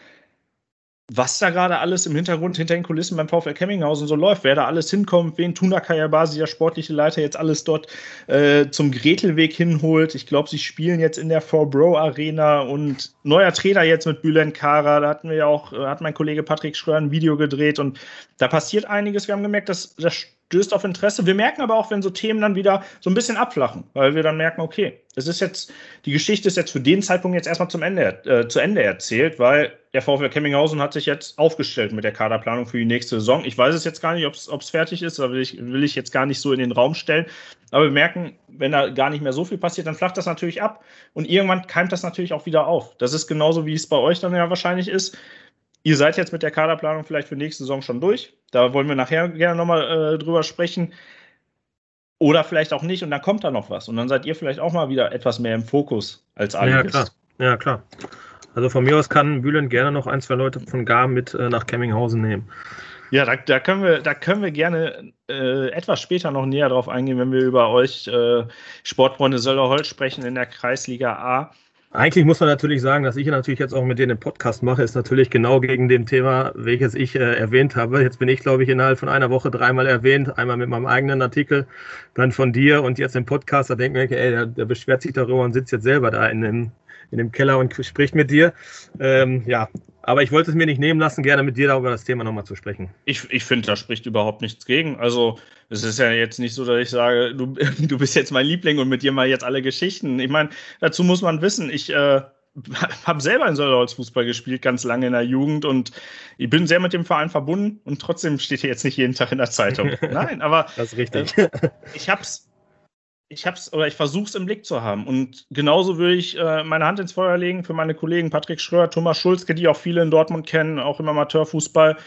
was da gerade alles im Hintergrund hinter den Kulissen beim VfL Kemminghausen so läuft, wer da alles hinkommt, wen Tuna Kayabasi, der sportliche Leiter, jetzt alles dort äh, zum Gretelweg hinholt. Ich glaube, sie spielen jetzt in der Four Bro Arena und neuer Trainer jetzt mit Bülent Kara. Da hatten wir ja auch, äh, hat mein Kollege Patrick Schröer ein Video gedreht und da passiert einiges. Wir haben gemerkt, dass das stößt auf Interesse. Wir merken aber auch, wenn so Themen dann wieder so ein bisschen abflachen, weil wir dann merken, okay, es ist jetzt, die Geschichte ist jetzt für den Zeitpunkt jetzt erstmal zum Ende, äh, zu Ende erzählt, weil der VfL Kemminghausen hat sich jetzt aufgestellt mit der Kaderplanung für die nächste Saison. Ich weiß es jetzt gar nicht, ob es fertig ist, da will ich, will ich jetzt gar nicht so in den Raum stellen. Aber wir merken, wenn da gar nicht mehr so viel passiert, dann flacht das natürlich ab und irgendwann keimt das natürlich auch wieder auf. Das ist genauso, wie es bei euch dann ja wahrscheinlich ist. Ihr seid jetzt mit der Kaderplanung vielleicht für nächste Saison schon durch. Da wollen wir nachher gerne nochmal äh, drüber sprechen. Oder vielleicht auch nicht und dann kommt da noch was. Und dann seid ihr vielleicht auch mal wieder etwas mehr im Fokus als alle. Ja, klar. Ja, klar. Also von mir aus kann Bülent gerne noch ein, zwei Leute von Gar mit äh, nach Kemminghausen nehmen. Ja, da, da, können wir, da können wir gerne äh, etwas später noch näher drauf eingehen, wenn wir über euch äh, Sportfreunde Söllerholz sprechen in der Kreisliga A. Eigentlich muss man natürlich sagen, dass ich natürlich jetzt auch mit denen einen Podcast mache, ist natürlich genau gegen dem Thema, welches ich äh, erwähnt habe. Jetzt bin ich, glaube ich, innerhalb von einer Woche dreimal erwähnt. Einmal mit meinem eigenen Artikel, dann von dir und jetzt im Podcast. Da ich mir, ey, der, der beschwert sich darüber und sitzt jetzt selber da in dem, in dem Keller und spricht mit dir. Ähm, ja, aber ich wollte es mir nicht nehmen lassen, gerne mit dir darüber das Thema nochmal zu sprechen. Ich, ich finde, da spricht überhaupt nichts gegen. Also, es ist ja jetzt nicht so, dass ich sage, du, du bist jetzt mein Liebling und mit dir mal jetzt alle Geschichten. Ich meine, dazu muss man wissen, ich äh, habe selber in Sölderholz Fußball gespielt, ganz lange in der Jugend und ich bin sehr mit dem Verein verbunden und trotzdem steht hier jetzt nicht jeden Tag in der Zeitung. Nein, aber das ist richtig. Äh, ich habe es ich hab's oder ich versuche es im Blick zu haben. Und genauso würde ich äh, meine Hand ins Feuer legen für meine Kollegen Patrick Schröer, Thomas Schulzke, die auch viele in Dortmund kennen, auch im Amateurfußball.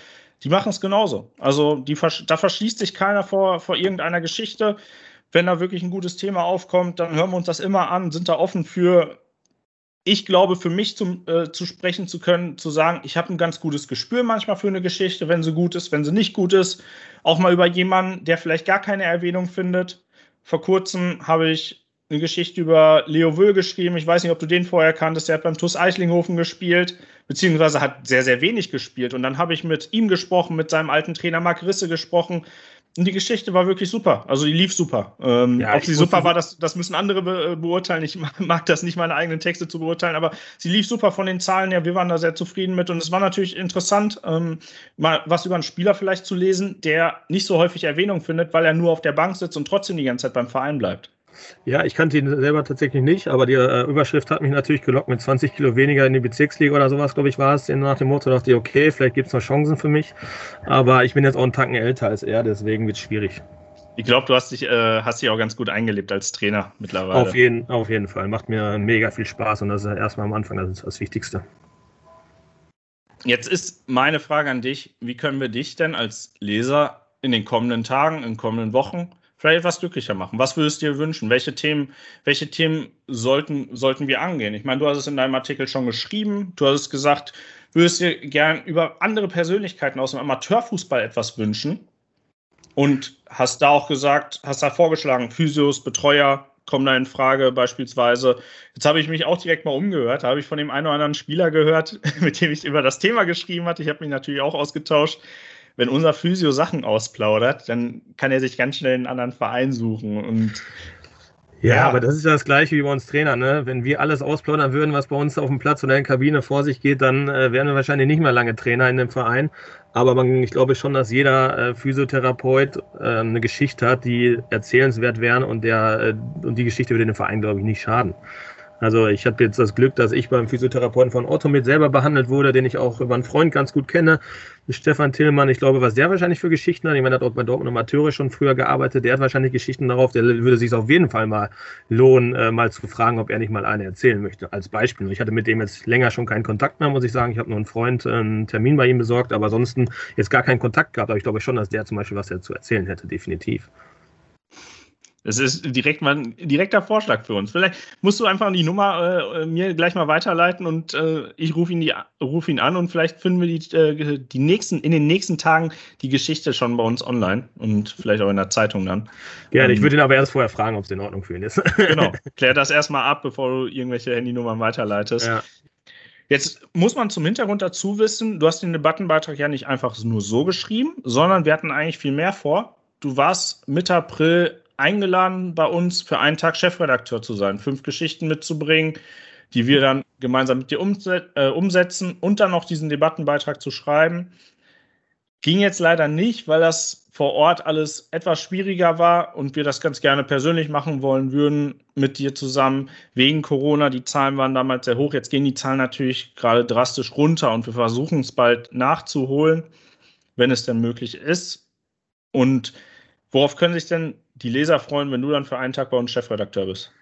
Die machen es genauso. Also die, da verschließt sich keiner vor, vor irgendeiner Geschichte. Wenn da wirklich ein gutes Thema aufkommt, dann hören wir uns das immer an, sind da offen für. Ich glaube, für mich zum, äh, zu sprechen zu können, zu sagen, ich habe ein ganz gutes Gespür manchmal für eine Geschichte, wenn sie gut ist, wenn sie nicht gut ist. Auch mal über jemanden, der vielleicht gar keine Erwähnung findet vor kurzem habe ich eine Geschichte über Leo Wöhl geschrieben. Ich weiß nicht, ob du den vorher kanntest. Der hat beim TuS Eichlinghofen gespielt, beziehungsweise hat sehr, sehr wenig gespielt. Und dann habe ich mit ihm gesprochen, mit seinem alten Trainer Marc Risse gesprochen. Und die Geschichte war wirklich super. Also die lief super. Ähm, ja, ob sie super war, das, das müssen andere be beurteilen. Ich mag das nicht, meine eigenen Texte zu beurteilen, aber sie lief super von den Zahlen her. Wir waren da sehr zufrieden mit. Und es war natürlich interessant, ähm, mal was über einen Spieler vielleicht zu lesen, der nicht so häufig Erwähnung findet, weil er nur auf der Bank sitzt und trotzdem die ganze Zeit beim Verein bleibt. Ja, ich kannte ihn selber tatsächlich nicht, aber die äh, Überschrift hat mich natürlich gelockt mit 20 Kilo weniger in die Bezirksliga oder sowas, glaube ich, war es. Nach dem Motto dachte ich, okay, vielleicht gibt es noch Chancen für mich. Aber ich bin jetzt auch einen Tacken älter als er, deswegen wird es schwierig. Ich glaube, du hast dich, äh, hast dich auch ganz gut eingelebt als Trainer mittlerweile. Auf jeden, auf jeden Fall. Macht mir mega viel Spaß und das ist erstmal am Anfang das, ist das Wichtigste. Jetzt ist meine Frage an dich: Wie können wir dich denn als Leser in den kommenden Tagen, in den kommenden Wochen vielleicht etwas glücklicher machen? Was würdest du dir wünschen? Welche Themen, welche Themen sollten, sollten wir angehen? Ich meine, du hast es in deinem Artikel schon geschrieben, du hast es gesagt, würdest dir gern über andere Persönlichkeiten aus dem Amateurfußball etwas wünschen und hast da auch gesagt, hast da vorgeschlagen, Physios, Betreuer kommen da in Frage beispielsweise. Jetzt habe ich mich auch direkt mal umgehört, da habe ich von dem einen oder anderen Spieler gehört, mit dem ich über das Thema geschrieben hatte. Ich habe mich natürlich auch ausgetauscht wenn unser Physio Sachen ausplaudert, dann kann er sich ganz schnell einen anderen Verein suchen. Und ja, ja, aber das ist ja das Gleiche wie bei uns Trainer. Ne? Wenn wir alles ausplaudern würden, was bei uns auf dem Platz oder in der Kabine vor sich geht, dann äh, wären wir wahrscheinlich nicht mehr lange Trainer in dem Verein. Aber man, ich glaube schon, dass jeder äh, Physiotherapeut äh, eine Geschichte hat, die erzählenswert wäre und, der, äh, und die Geschichte würde dem Verein, glaube ich, nicht schaden. Also ich habe jetzt das Glück, dass ich beim Physiotherapeuten von Otto mit selber behandelt wurde, den ich auch über einen Freund ganz gut kenne, Stefan Tillmann. Ich glaube, was der wahrscheinlich für Geschichten hat, ich meine, der hat auch bei Dortmund Amateure schon früher gearbeitet, der hat wahrscheinlich Geschichten darauf, der würde sich auf jeden Fall mal lohnen, äh, mal zu fragen, ob er nicht mal eine erzählen möchte, als Beispiel. Ich hatte mit dem jetzt länger schon keinen Kontakt mehr, muss ich sagen. Ich habe nur einen Freund äh, einen Termin bei ihm besorgt, aber ansonsten jetzt gar keinen Kontakt gehabt. Aber ich glaube schon, dass der zum Beispiel was er zu erzählen hätte, definitiv. Das ist direkt mal ein direkter Vorschlag für uns. Vielleicht musst du einfach die Nummer äh, mir gleich mal weiterleiten und äh, ich rufe ihn, ruf ihn an und vielleicht finden wir die, äh, die nächsten, in den nächsten Tagen die Geschichte schon bei uns online und vielleicht auch in der Zeitung dann. Gerne, ähm, ich würde ihn aber erst vorher fragen, ob es in Ordnung für ihn ist. genau, klär das erstmal ab, bevor du irgendwelche Handynummern weiterleitest. Ja. Jetzt muss man zum Hintergrund dazu wissen, du hast den Debattenbeitrag ja nicht einfach nur so geschrieben, sondern wir hatten eigentlich viel mehr vor. Du warst Mitte April eingeladen, bei uns für einen Tag Chefredakteur zu sein, fünf Geschichten mitzubringen, die wir dann gemeinsam mit dir äh, umsetzen und dann noch diesen Debattenbeitrag zu schreiben. Ging jetzt leider nicht, weil das vor Ort alles etwas schwieriger war und wir das ganz gerne persönlich machen wollen würden mit dir zusammen. Wegen Corona, die Zahlen waren damals sehr hoch. Jetzt gehen die Zahlen natürlich gerade drastisch runter und wir versuchen es bald nachzuholen, wenn es denn möglich ist. Und worauf können sich denn die Leser freuen, wenn du dann für einen Tag bei uns Chefredakteur bist?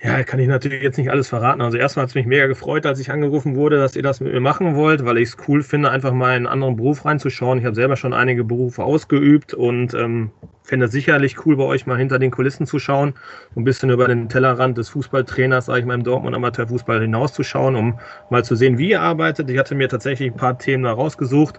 Ja, kann ich natürlich jetzt nicht alles verraten. Also erstmal hat es mich mega gefreut, als ich angerufen wurde, dass ihr das mit mir machen wollt, weil ich es cool finde, einfach mal in einen anderen Beruf reinzuschauen. Ich habe selber schon einige Berufe ausgeübt und ähm, fände es sicherlich cool, bei euch mal hinter den Kulissen zu schauen, ein bisschen über den Tellerrand des Fußballtrainers, sage ich mal, im Dortmund Amateurfußball hinauszuschauen, um mal zu sehen, wie ihr arbeitet. Ich hatte mir tatsächlich ein paar Themen da rausgesucht.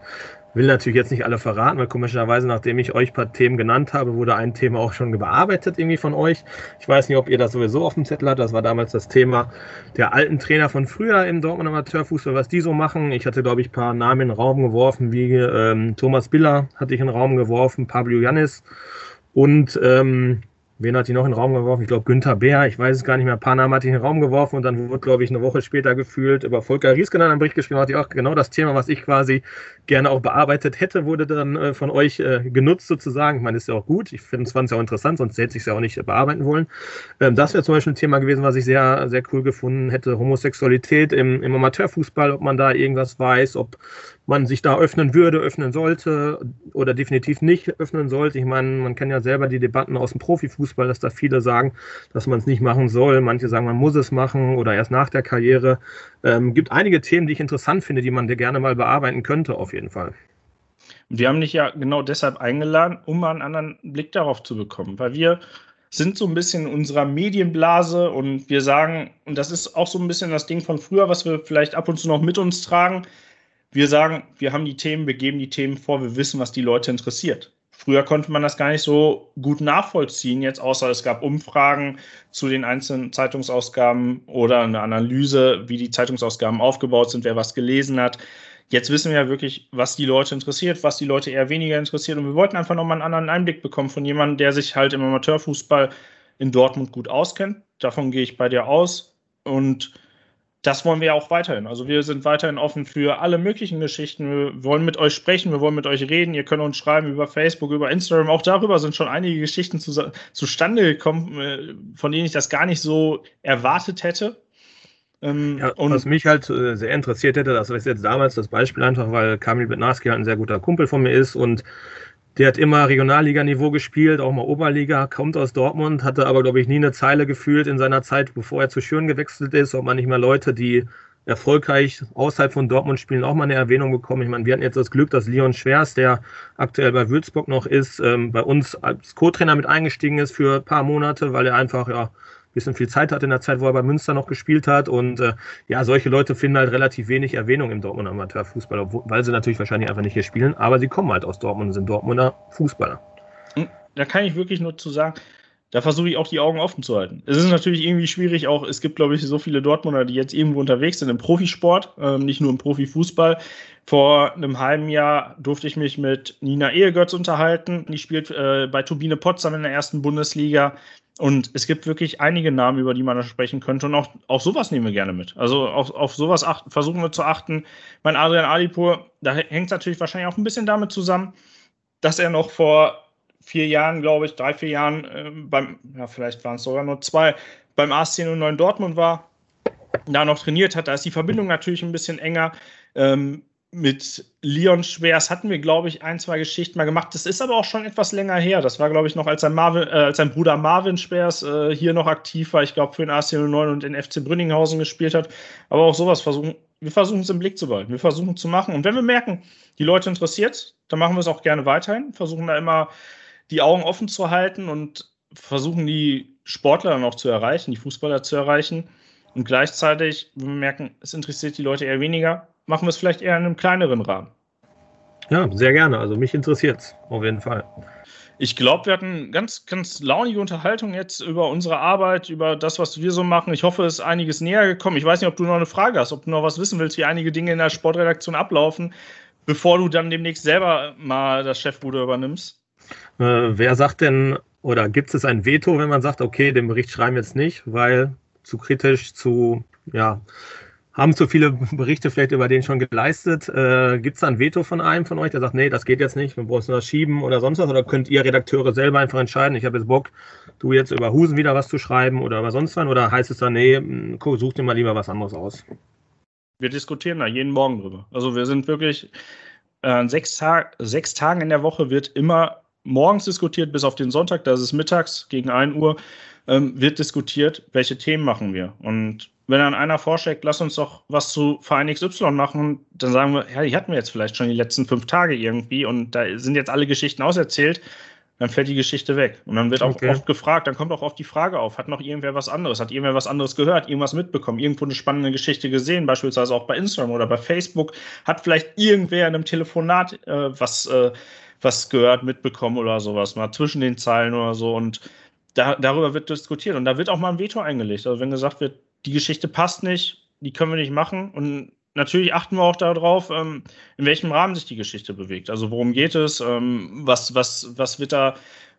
Will natürlich jetzt nicht alle verraten, weil komischerweise, nachdem ich euch ein paar Themen genannt habe, wurde ein Thema auch schon bearbeitet irgendwie von euch. Ich weiß nicht, ob ihr das sowieso auf dem Zettel habt. Das war damals das Thema der alten Trainer von früher im Dortmund Amateurfußball, was die so machen. Ich hatte, glaube ich, ein paar Namen in den Raum geworfen, wie ähm, Thomas Biller hatte ich in den Raum geworfen, Pablo Janis und ähm, Wen hat die noch in den Raum geworfen? Ich glaube, Günther Bär, ich weiß es gar nicht mehr. Ein Namen hat die in den Raum geworfen und dann wurde, glaube ich, eine Woche später gefühlt über Volker Riesken einen Bericht geschrieben, hat die auch genau das Thema, was ich quasi gerne auch bearbeitet hätte, wurde dann äh, von euch äh, genutzt sozusagen. Ich meine, ist ja auch gut. Ich finde es ja auch interessant, sonst hätte ich es ja auch nicht bearbeiten wollen. Ähm, das wäre zum Beispiel ein Thema gewesen, was ich sehr, sehr cool gefunden hätte. Homosexualität im, im Amateurfußball, ob man da irgendwas weiß, ob man sich da öffnen würde, öffnen sollte oder definitiv nicht öffnen sollte. Ich meine, man kennt ja selber die Debatten aus dem Profifußball, dass da viele sagen, dass man es nicht machen soll. Manche sagen, man muss es machen oder erst nach der Karriere. Ähm, gibt einige Themen, die ich interessant finde, die man gerne mal bearbeiten könnte, auf jeden Fall. Wir haben dich ja genau deshalb eingeladen, um mal einen anderen Blick darauf zu bekommen, weil wir sind so ein bisschen in unserer Medienblase und wir sagen, und das ist auch so ein bisschen das Ding von früher, was wir vielleicht ab und zu noch mit uns tragen, wir sagen, wir haben die Themen, wir geben die Themen vor, wir wissen, was die Leute interessiert. Früher konnte man das gar nicht so gut nachvollziehen, jetzt außer es gab Umfragen zu den einzelnen Zeitungsausgaben oder eine Analyse, wie die Zeitungsausgaben aufgebaut sind, wer was gelesen hat. Jetzt wissen wir ja wirklich, was die Leute interessiert, was die Leute eher weniger interessiert. Und wir wollten einfach nochmal einen anderen Einblick bekommen von jemandem, der sich halt im Amateurfußball in Dortmund gut auskennt. Davon gehe ich bei dir aus. Und das wollen wir auch weiterhin. Also wir sind weiterhin offen für alle möglichen Geschichten. Wir wollen mit euch sprechen, wir wollen mit euch reden. Ihr könnt uns schreiben über Facebook, über Instagram. Auch darüber sind schon einige Geschichten zu, zustande gekommen, äh, von denen ich das gar nicht so erwartet hätte. Ähm, ja, und was mich halt äh, sehr interessiert hätte, das ist jetzt damals das Beispiel einfach, weil Kamil Bednarski halt ein sehr guter Kumpel von mir ist und der hat immer Regionalliganiveau gespielt, auch mal Oberliga, kommt aus Dortmund, hatte aber, glaube ich, nie eine Zeile gefühlt in seiner Zeit, bevor er zu Schüren gewechselt ist, ob man nicht mehr Leute, die erfolgreich außerhalb von Dortmund spielen, auch mal eine Erwähnung bekommen. Ich meine, wir hatten jetzt das Glück, dass Leon Schwers, der aktuell bei Würzburg noch ist, ähm, bei uns als Co-Trainer mit eingestiegen ist für ein paar Monate, weil er einfach ja bisschen viel Zeit hat in der Zeit, wo er bei Münster noch gespielt hat. Und äh, ja, solche Leute finden halt relativ wenig Erwähnung im Dortmunder Amateurfußball, weil sie natürlich wahrscheinlich einfach nicht hier spielen, aber sie kommen halt aus Dortmund und sind Dortmunder Fußballer. Hm, da kann ich wirklich nur zu sagen, da versuche ich auch die Augen offen zu halten. Es ist natürlich irgendwie schwierig, auch es gibt, glaube ich, so viele Dortmunder, die jetzt irgendwo unterwegs sind im Profisport, ähm, nicht nur im Profifußball. Vor einem halben Jahr durfte ich mich mit Nina Ehegötz unterhalten. Die spielt äh, bei Turbine Potsdam in der ersten Bundesliga. Und es gibt wirklich einige Namen, über die man da sprechen könnte. Und auch, auch sowas nehmen wir gerne mit. Also auf, auf sowas achten, versuchen wir zu achten. Mein Adrian Alipur, da hängt es natürlich wahrscheinlich auch ein bisschen damit zusammen, dass er noch vor vier Jahren, glaube ich, drei, vier Jahren äh, beim, ja, vielleicht waren es sogar nur zwei, beim ASC 09 Dortmund war, da noch trainiert hat. Da ist die Verbindung natürlich ein bisschen enger. Ähm, mit Leon Schwers hatten wir, glaube ich, ein, zwei Geschichten mal gemacht. Das ist aber auch schon etwas länger her. Das war, glaube ich, noch als sein, Marvin, äh, als sein Bruder Marvin Schwers äh, hier noch aktiv war. Ich glaube, für den AC 09 und den FC Brünninghausen gespielt hat. Aber auch sowas versuchen. Wir versuchen es im Blick zu behalten. Wir versuchen zu machen. Und wenn wir merken, die Leute interessiert, dann machen wir es auch gerne weiterhin. Versuchen da immer die Augen offen zu halten und versuchen die Sportler dann auch zu erreichen, die Fußballer zu erreichen. Und gleichzeitig, wenn wir merken, es interessiert die Leute eher weniger, machen wir es vielleicht eher in einem kleineren Rahmen. Ja, sehr gerne. Also mich interessiert es auf jeden Fall. Ich glaube, wir hatten ganz, ganz launige Unterhaltung jetzt über unsere Arbeit, über das, was wir so machen. Ich hoffe, es ist einiges näher gekommen. Ich weiß nicht, ob du noch eine Frage hast, ob du noch was wissen willst, wie einige Dinge in der Sportredaktion ablaufen, bevor du dann demnächst selber mal das Chefbude übernimmst. Äh, wer sagt denn, oder gibt es ein Veto, wenn man sagt, okay, den Bericht schreiben wir jetzt nicht, weil zu kritisch, zu, ja, haben zu viele Berichte vielleicht über den schon geleistet. Äh, Gibt es da ein Veto von einem von euch, der sagt, nee, das geht jetzt nicht, wir brauchen das schieben oder sonst was? Oder könnt ihr Redakteure selber einfach entscheiden, ich habe jetzt Bock, du jetzt über Husen wieder was zu schreiben oder über sonst was? Oder heißt es dann, nee, such dir mal lieber was anderes aus? Wir diskutieren da jeden Morgen drüber. Also wir sind wirklich äh, sechs, Tag, sechs Tagen in der Woche wird immer morgens diskutiert, bis auf den Sonntag, da ist mittags gegen 1 Uhr, ähm, wird diskutiert, welche Themen machen wir. Und wenn dann einer vorschlägt, lass uns doch was zu Verein XY machen, dann sagen wir, ja, die hatten wir jetzt vielleicht schon die letzten fünf Tage irgendwie und da sind jetzt alle Geschichten auserzählt. dann fällt die Geschichte weg. Und dann wird auch okay. oft gefragt, dann kommt auch oft die Frage auf, hat noch irgendwer was anderes, hat irgendwer was anderes gehört, irgendwas mitbekommen, irgendwo eine spannende Geschichte gesehen, beispielsweise auch bei Instagram oder bei Facebook, hat vielleicht irgendwer in einem Telefonat äh, was, äh, was gehört, mitbekommen oder sowas, mal zwischen den Zeilen oder so. Und da, darüber wird diskutiert und da wird auch mal ein Veto eingelegt. Also wenn gesagt wird, die Geschichte passt nicht, die können wir nicht machen und natürlich achten wir auch darauf, ähm, in welchem Rahmen sich die Geschichte bewegt. Also worum geht es, ähm, was, was, was wird da,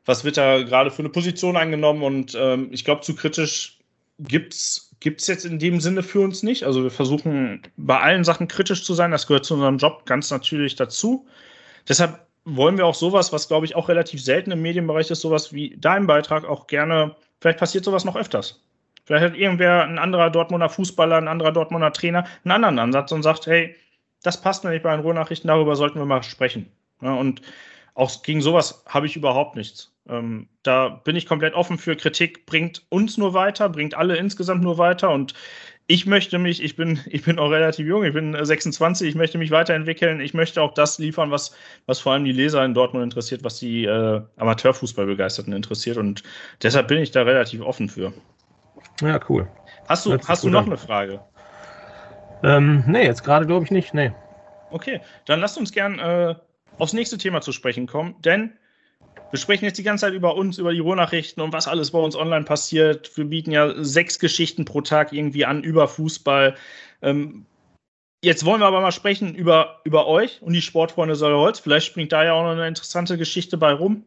was wird da gerade für eine Position eingenommen und ähm, ich glaube, zu kritisch gibt es jetzt in dem Sinne für uns nicht. Also wir versuchen bei allen Sachen kritisch zu sein, das gehört zu unserem Job ganz natürlich dazu. Deshalb wollen wir auch sowas, was glaube ich auch relativ selten im Medienbereich ist, sowas wie dein Beitrag auch gerne, vielleicht passiert sowas noch öfters. Vielleicht hat irgendwer, ein anderer Dortmunder Fußballer, ein anderer Dortmunder Trainer einen anderen Ansatz und sagt, hey, das passt mir nicht bei den Ruhrnachrichten, darüber sollten wir mal sprechen. Ja, und auch gegen sowas habe ich überhaupt nichts. Ähm, da bin ich komplett offen für Kritik, bringt uns nur weiter, bringt alle insgesamt nur weiter und ich möchte mich, ich bin, ich bin auch relativ jung, ich bin 26, ich möchte mich weiterentwickeln, ich möchte auch das liefern, was, was vor allem die Leser in Dortmund interessiert, was die äh, Amateurfußballbegeisterten interessiert und deshalb bin ich da relativ offen für. Ja, cool. Hast du, hast du noch an. eine Frage? Ähm, nee, jetzt gerade glaube ich nicht. Nee. Okay, dann lasst uns gern äh, aufs nächste Thema zu sprechen kommen, denn wir sprechen jetzt die ganze Zeit über uns, über die Ruhrnachrichten und was alles bei uns online passiert. Wir bieten ja sechs Geschichten pro Tag irgendwie an über Fußball. Ähm, jetzt wollen wir aber mal sprechen über, über euch und die Sportfreunde Sollerholz. Vielleicht springt da ja auch noch eine interessante Geschichte bei rum.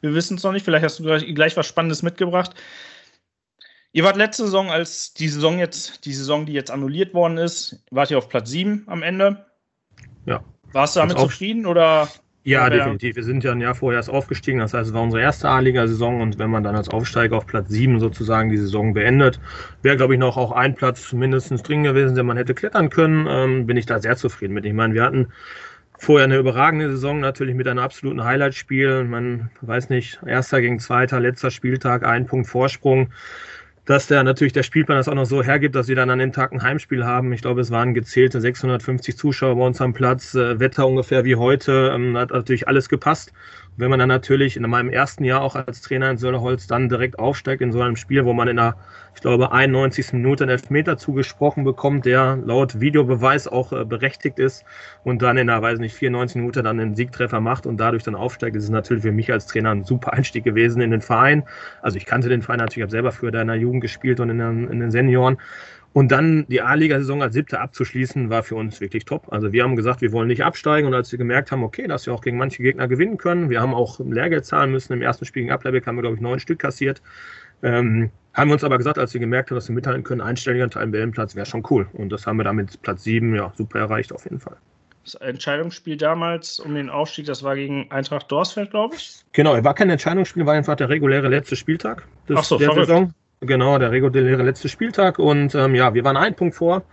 Wir wissen es noch nicht. Vielleicht hast du gleich, gleich was Spannendes mitgebracht. Ihr wart letzte Saison, als die Saison jetzt, die Saison, die jetzt annulliert worden ist, wart ihr auf Platz 7 am Ende. Ja. Warst du damit zufrieden oder? Ja, definitiv. Wir sind ja ein Jahr vorher erst aufgestiegen. Das heißt, es war unsere erste A-Liga-Saison und wenn man dann als Aufsteiger auf Platz 7 sozusagen die Saison beendet, wäre, glaube ich, noch auch ein Platz mindestens drin gewesen, den man hätte klettern können. Ähm, bin ich da sehr zufrieden mit. Ich meine, wir hatten vorher eine überragende Saison, natürlich mit einem absoluten Highlight-Spiel. Man weiß nicht, erster gegen zweiter, letzter Spieltag, ein Punkt Vorsprung dass der natürlich der Spielplan das auch noch so hergibt, dass wir dann an dem Tag ein Heimspiel haben. Ich glaube, es waren gezählte 650 Zuschauer bei uns am Platz, äh, Wetter ungefähr wie heute, ähm, hat natürlich alles gepasst wenn man dann natürlich in meinem ersten Jahr auch als Trainer in Söllerholz dann direkt aufsteigt in so einem Spiel, wo man in der, ich glaube, 91. Minute einen Elfmeter zugesprochen bekommt, der laut Videobeweis auch äh, berechtigt ist und dann in der, weiß nicht, 94 Minute dann einen Siegtreffer macht und dadurch dann aufsteigt, ist es natürlich für mich als Trainer ein super Einstieg gewesen in den Verein. Also ich kannte den Verein natürlich, ich habe selber früher da in der Jugend gespielt und in den, in den Senioren und dann die A-Liga-Saison als siebte abzuschließen, war für uns wirklich top. Also wir haben gesagt, wir wollen nicht absteigen. Und als wir gemerkt haben, okay, dass wir auch gegen manche Gegner gewinnen können, wir haben auch Lehrgeld zahlen müssen. Im ersten Spiel gegen Ablebeck haben wir, glaube ich, neun Stück kassiert. Ähm, haben wir uns aber gesagt, als wir gemerkt haben, dass wir mithalten können, einstelliger Tabellenplatz wäre schon cool. Und das haben wir damit Platz sieben, ja, super erreicht auf jeden Fall. Das Entscheidungsspiel damals um den Aufstieg, das war gegen Eintracht Dorsfeld, glaube ich. Genau, es war kein Entscheidungsspiel, war einfach der reguläre letzte Spieltag des, Ach so, der verrückt. Saison. Genau, der reguläre letzte Spieltag. Und ähm, ja, wir waren ein Punkt vor.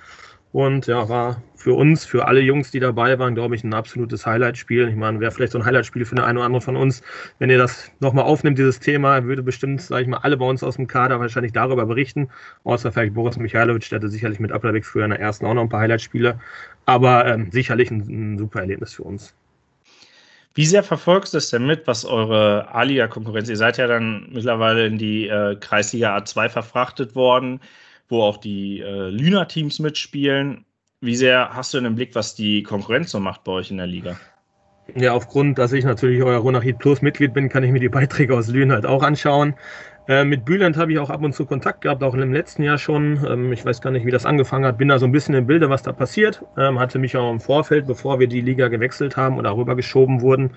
Und ja, war für uns, für alle Jungs, die dabei waren, glaube ich, ein absolutes Highlight-Spiel. Ich meine, wäre vielleicht so ein Highlight-Spiel für den einen oder anderen von uns. Wenn ihr das nochmal aufnimmt, dieses Thema, würde bestimmt, sage ich mal, alle bei uns aus dem Kader wahrscheinlich darüber berichten. Außer vielleicht Boris Michailovic, der hatte sicherlich mit Ablerweg früher in der ersten auch noch ein paar Highlight-Spiele. Aber ähm, sicherlich ein, ein super Erlebnis für uns. Wie sehr verfolgst du es denn mit, was eure A-Liga-Konkurrenz? Ihr seid ja dann mittlerweile in die äh, Kreisliga A2 verfrachtet worden, wo auch die äh, Lüner-Teams mitspielen. Wie sehr hast du denn im Blick, was die Konkurrenz so macht bei euch in der Liga? Ja, aufgrund, dass ich natürlich euer Ronachit Plus Mitglied bin, kann ich mir die Beiträge aus Lünen halt auch anschauen. Äh, mit Bülent habe ich auch ab und zu Kontakt gehabt, auch im letzten Jahr schon. Ähm, ich weiß gar nicht, wie das angefangen hat. Bin da so ein bisschen im Bilde, was da passiert. Ähm, hatte mich auch im Vorfeld, bevor wir die Liga gewechselt haben oder rübergeschoben wurden,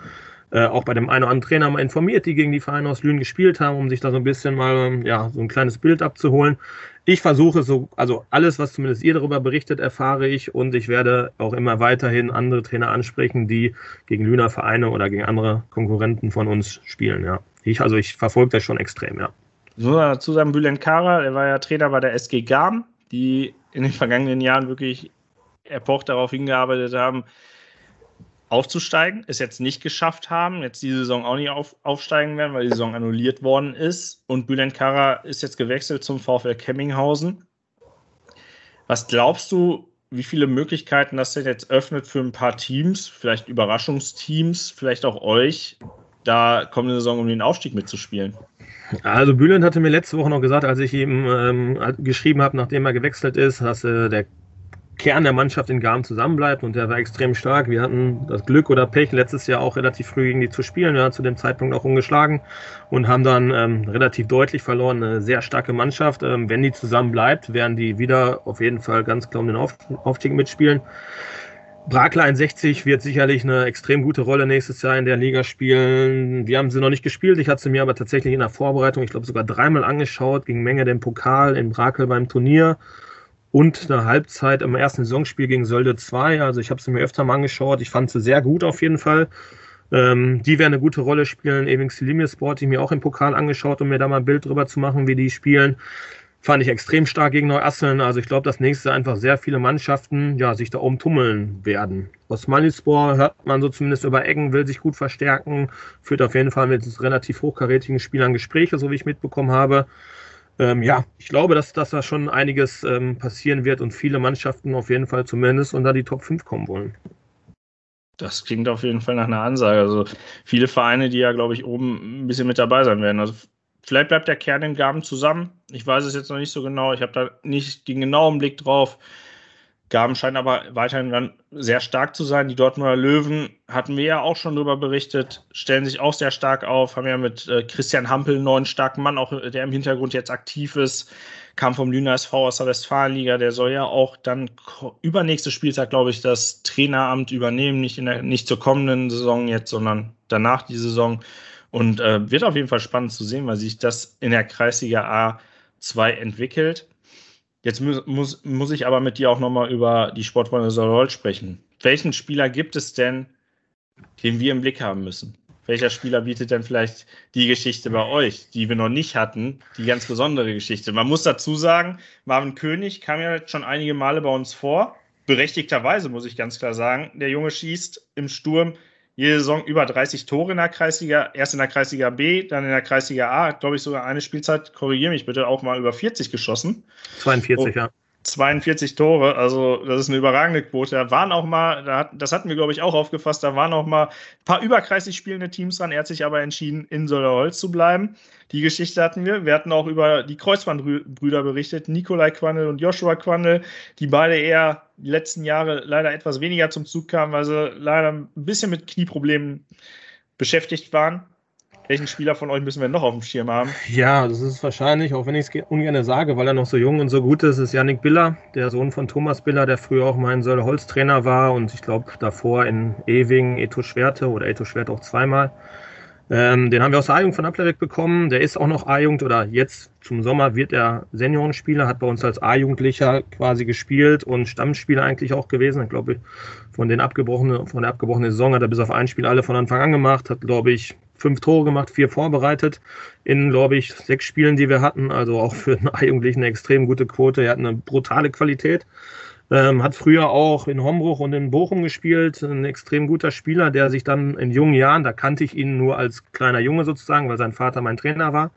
äh, auch bei dem einen oder anderen Trainer mal informiert, die gegen die Vereine aus Lünen gespielt haben, um sich da so ein bisschen mal ja, so ein kleines Bild abzuholen. Ich versuche so, also alles, was zumindest ihr darüber berichtet, erfahre ich und ich werde auch immer weiterhin andere Trainer ansprechen, die gegen Lüner Vereine oder gegen andere Konkurrenten von uns spielen, ja. Ich, also ich verfolge das schon extrem, ja. So dazu sagen, Bülent Kara, der war ja Trainer bei der SG Garm, die in den vergangenen Jahren wirklich epoch darauf hingearbeitet haben, aufzusteigen, es jetzt nicht geschafft haben, jetzt die Saison auch nicht auf, aufsteigen werden, weil die Saison annulliert worden ist. Und Bülent Kara ist jetzt gewechselt zum VfL Kemminghausen. Was glaubst du, wie viele Möglichkeiten das denn jetzt öffnet für ein paar Teams, vielleicht Überraschungsteams, vielleicht auch euch, da kommende Saison um den Aufstieg mitzuspielen? Also Bülent hatte mir letzte Woche noch gesagt, als ich ihm ähm, geschrieben habe, nachdem er gewechselt ist, dass äh, der Kern der Mannschaft in Garm zusammenbleibt und der war extrem stark. Wir hatten das Glück oder Pech, letztes Jahr auch relativ früh gegen die zu spielen. Wir waren zu dem Zeitpunkt auch ungeschlagen und haben dann ähm, relativ deutlich verloren. Eine sehr starke Mannschaft. Ähm, wenn die zusammen bleibt, werden die wieder auf jeden Fall ganz klar um den Auf Aufstieg mitspielen. Brakler 61 wird sicherlich eine extrem gute Rolle nächstes Jahr in der Liga spielen. Wir haben sie noch nicht gespielt. Ich hatte sie mir aber tatsächlich in der Vorbereitung, ich glaube sogar dreimal angeschaut, gegen Menge den Pokal in Brakel beim Turnier und eine Halbzeit im ersten Saisonspiel gegen Sölde 2. Also ich habe sie mir öfter mal angeschaut. Ich fand sie sehr gut auf jeden Fall. Ähm, die werden eine gute Rolle spielen. Ewings Sport, die mir auch im Pokal angeschaut, um mir da mal ein Bild drüber zu machen, wie die spielen fand ich extrem stark gegen Neuasseln. Also ich glaube, das nächste einfach sehr viele Mannschaften ja, sich da oben tummeln werden. Osmanispor hört man so zumindest über Ecken, will sich gut verstärken, führt auf jeden Fall mit relativ hochkarätigen Spielern Gespräche, so wie ich mitbekommen habe. Ähm, ja, ich glaube, dass, dass da schon einiges ähm, passieren wird und viele Mannschaften auf jeden Fall zumindest unter die Top 5 kommen wollen. Das klingt auf jeden Fall nach einer Ansage. Also viele Vereine, die ja, glaube ich, oben ein bisschen mit dabei sein werden. Also Vielleicht bleibt der Kern in Gaben zusammen. Ich weiß es jetzt noch nicht so genau. Ich habe da nicht den genauen Blick drauf. Gaben scheint aber weiterhin dann sehr stark zu sein. Die Dortmunder Löwen hatten wir ja auch schon darüber berichtet, stellen sich auch sehr stark auf, haben ja mit äh, Christian Hampel einen neuen starken Mann, auch der im Hintergrund jetzt aktiv ist, kam vom Lüner SV aus der Westfalenliga, der soll ja auch dann übernächste Spieltag, glaube ich, das Traineramt übernehmen, nicht, in der, nicht zur kommenden Saison jetzt, sondern danach die Saison. Und äh, wird auf jeden Fall spannend zu sehen, weil sich das in der Kreisliga A2 entwickelt. Jetzt muss, muss, ich aber mit dir auch nochmal über die Sportfreunde Solol sprechen. Welchen Spieler gibt es denn, den wir im Blick haben müssen? Welcher Spieler bietet denn vielleicht die Geschichte bei euch, die wir noch nicht hatten, die ganz besondere Geschichte? Man muss dazu sagen, Marvin König kam ja jetzt schon einige Male bei uns vor. Berechtigterweise muss ich ganz klar sagen. Der Junge schießt im Sturm jede Saison über 30 Tore in der Kreisliga, erst in der Kreisliga B, dann in der Kreisliga A, glaube ich sogar eine Spielzeit, korrigiere mich bitte, auch mal über 40 geschossen. 42, oh, ja. 42 Tore, also das ist eine überragende Quote. Da waren auch mal, das hatten wir, glaube ich, auch aufgefasst, da waren auch mal ein paar überkreislich spielende Teams dran. Er hat sich aber entschieden, in Sollerholz zu bleiben. Die Geschichte hatten wir. Wir hatten auch über die Kreuzbandbrüder berichtet, Nikolai Quandel und Joshua Quandel, die beide eher die letzten Jahre leider etwas weniger zum Zug kamen, weil sie leider ein bisschen mit Knieproblemen beschäftigt waren. Welchen Spieler von euch müssen wir noch auf dem Schirm haben? Ja, das ist wahrscheinlich, auch wenn ich es ungern sage, weil er noch so jung und so gut ist, ist Yannick Biller, der Sohn von Thomas Biller, der früher auch mein Sölle Holz Trainer war und ich glaube davor in Ewing Eto Schwerte oder Eto Schwerte auch zweimal. Ähm, den haben wir aus der A-Jugend von Applerbeck bekommen. Der ist auch noch A-Jugend oder jetzt zum Sommer wird er Seniorenspieler, hat bei uns als A-Jugendlicher quasi gespielt und Stammspieler eigentlich auch gewesen. Ich glaube, von, den abgebrochenen, von der abgebrochenen Saison hat er bis auf ein Spiel alle von Anfang an gemacht, hat, glaube ich, fünf Tore gemacht, vier vorbereitet in, glaube ich, sechs Spielen, die wir hatten. Also auch für einen A-Jugendlichen eine extrem gute Quote. Er hat eine brutale Qualität. Ähm, hat früher auch in Hombruch und in Bochum gespielt. Ein extrem guter Spieler, der sich dann in jungen Jahren, da kannte ich ihn nur als kleiner Junge sozusagen, weil sein Vater mein Trainer war,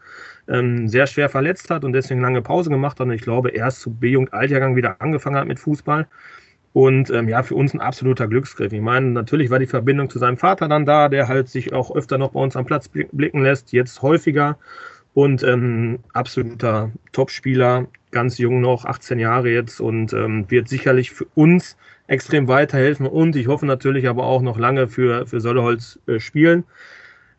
ähm, sehr schwer verletzt hat und deswegen lange Pause gemacht hat. Und ich glaube, erst zu B-Jugend-Altjahrgang wieder angefangen hat mit Fußball. Und ähm, ja, für uns ein absoluter Glücksgriff. Ich meine, natürlich war die Verbindung zu seinem Vater dann da, der halt sich auch öfter noch bei uns am Platz blicken lässt, jetzt häufiger. Und ähm, absoluter Topspieler, ganz jung noch, 18 Jahre jetzt und ähm, wird sicherlich für uns extrem weiterhelfen und ich hoffe natürlich aber auch noch lange für, für Solleholz äh, spielen.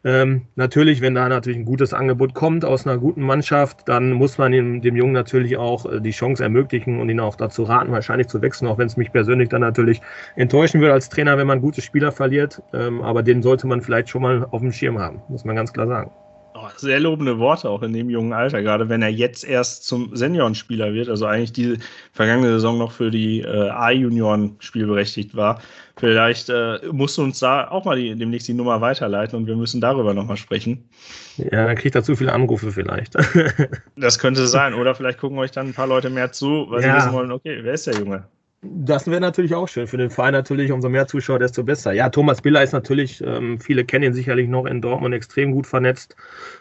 Ähm, natürlich, wenn da natürlich ein gutes Angebot kommt aus einer guten Mannschaft, dann muss man dem, dem Jungen natürlich auch äh, die Chance ermöglichen und ihn auch dazu raten, wahrscheinlich zu wechseln, auch wenn es mich persönlich dann natürlich enttäuschen würde als Trainer, wenn man gute Spieler verliert. Ähm, aber den sollte man vielleicht schon mal auf dem Schirm haben, muss man ganz klar sagen. Oh, sehr lobende Worte auch in dem jungen Alter, gerade wenn er jetzt erst zum Seniorenspieler wird, also eigentlich die vergangene Saison noch für die äh, A-Junioren spielberechtigt war. Vielleicht äh, musst du uns da auch mal die, demnächst die Nummer weiterleiten und wir müssen darüber nochmal sprechen. Ja, dann kriegt er zu viele Anrufe vielleicht. das könnte sein. Oder vielleicht gucken euch dann ein paar Leute mehr zu, weil ja. sie wissen wollen, okay, wer ist der Junge? Das wäre natürlich auch schön. Für den Verein natürlich, umso mehr Zuschauer, desto besser. Ja, Thomas Biller ist natürlich, ähm, viele kennen ihn sicherlich noch in Dortmund extrem gut vernetzt.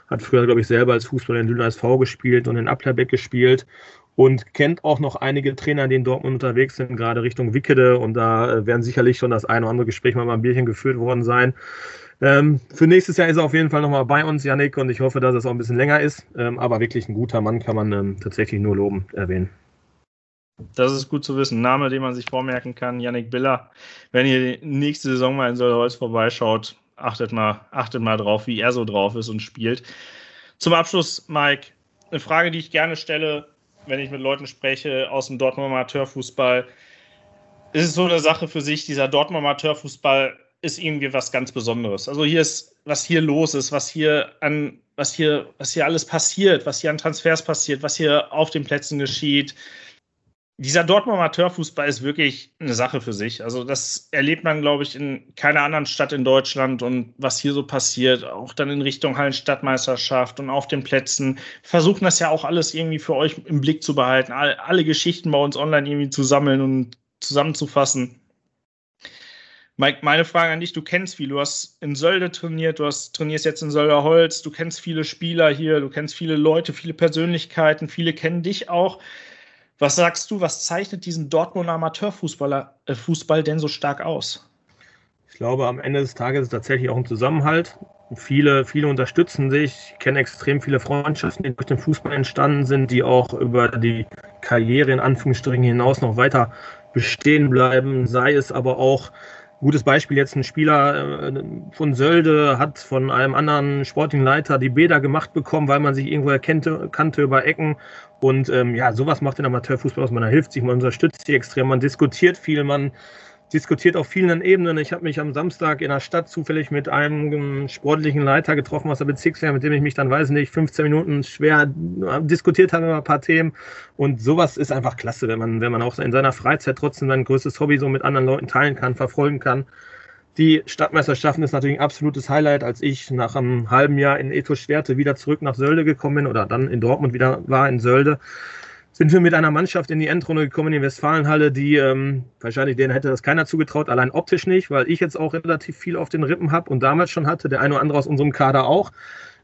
Hat früher, glaube ich, selber als Fußballer in Lüner SV gespielt und in Applerbeck gespielt. Und kennt auch noch einige Trainer, die in Dortmund unterwegs sind, gerade Richtung Wickede. Und da äh, werden sicherlich schon das eine oder andere Gespräch mal beim Bierchen geführt worden sein. Ähm, für nächstes Jahr ist er auf jeden Fall nochmal bei uns, Yannick, und ich hoffe, dass es auch ein bisschen länger ist. Ähm, aber wirklich ein guter Mann kann man ähm, tatsächlich nur loben erwähnen. Das ist gut zu wissen. Name, den man sich vormerken kann, Yannick Biller. Wenn ihr nächste Saison mal in Solholz vorbeischaut, achtet mal, achtet mal drauf, wie er so drauf ist und spielt. Zum Abschluss, Mike, eine Frage, die ich gerne stelle, wenn ich mit Leuten spreche aus dem Dortmunder Amateurfußball. Ist es so eine Sache für sich, dieser Dortmunder Amateurfußball ist irgendwie was ganz Besonderes. Also hier ist, was hier los ist, was hier an, was hier, was hier alles passiert, was hier an Transfers passiert, was hier auf den Plätzen geschieht. Dieser Dortmund Amateurfußball ist wirklich eine Sache für sich. Also das erlebt man, glaube ich, in keiner anderen Stadt in Deutschland und was hier so passiert, auch dann in Richtung Hallenstadtmeisterschaft und auf den Plätzen. Versuchen das ja auch alles irgendwie für euch im Blick zu behalten, alle Geschichten bei uns online irgendwie zu sammeln und zusammenzufassen. Mike, meine Frage an dich, du kennst viel, du hast in Sölde trainiert, du hast, trainierst jetzt in Sölderholz, du kennst viele Spieler hier, du kennst viele Leute, viele Persönlichkeiten, viele kennen dich auch. Was sagst du, was zeichnet diesen Dortmunder Amateurfußballer äh, Fußball denn so stark aus? Ich glaube, am Ende des Tages ist es tatsächlich auch ein Zusammenhalt. Viele, viele unterstützen sich. Ich kenne extrem viele Freundschaften, die durch den Fußball entstanden sind, die auch über die Karriere in Anführungsstrichen hinaus noch weiter bestehen bleiben. Sei es aber auch Gutes Beispiel jetzt ein Spieler äh, von Sölde hat von einem anderen sportlichen Leiter die Bäder gemacht bekommen, weil man sich irgendwo erkannte, kannte über Ecken. Und ähm, ja, sowas macht den Amateurfußball aus. Man hilft sich, man unterstützt sich extrem, man diskutiert viel, man diskutiert auf vielen Ebenen. Ich habe mich am Samstag in der Stadt zufällig mit einem sportlichen Leiter getroffen aus der Bezirkswehr, mit dem ich mich dann, weiß nicht, 15 Minuten schwer diskutiert habe über ein paar Themen. Und sowas ist einfach klasse, wenn man, wenn man auch in seiner Freizeit trotzdem sein größtes Hobby so mit anderen Leuten teilen kann, verfolgen kann. Die Stadtmeisterschaften ist natürlich ein absolutes Highlight, als ich nach einem halben Jahr in Ethos Schwerte wieder zurück nach Sölde gekommen bin oder dann in Dortmund wieder war in Sölde sind wir mit einer Mannschaft in die Endrunde gekommen in die Westfalenhalle, die ähm, wahrscheinlich denen hätte das keiner zugetraut, allein optisch nicht, weil ich jetzt auch relativ viel auf den Rippen habe und damals schon hatte, der eine oder andere aus unserem Kader auch.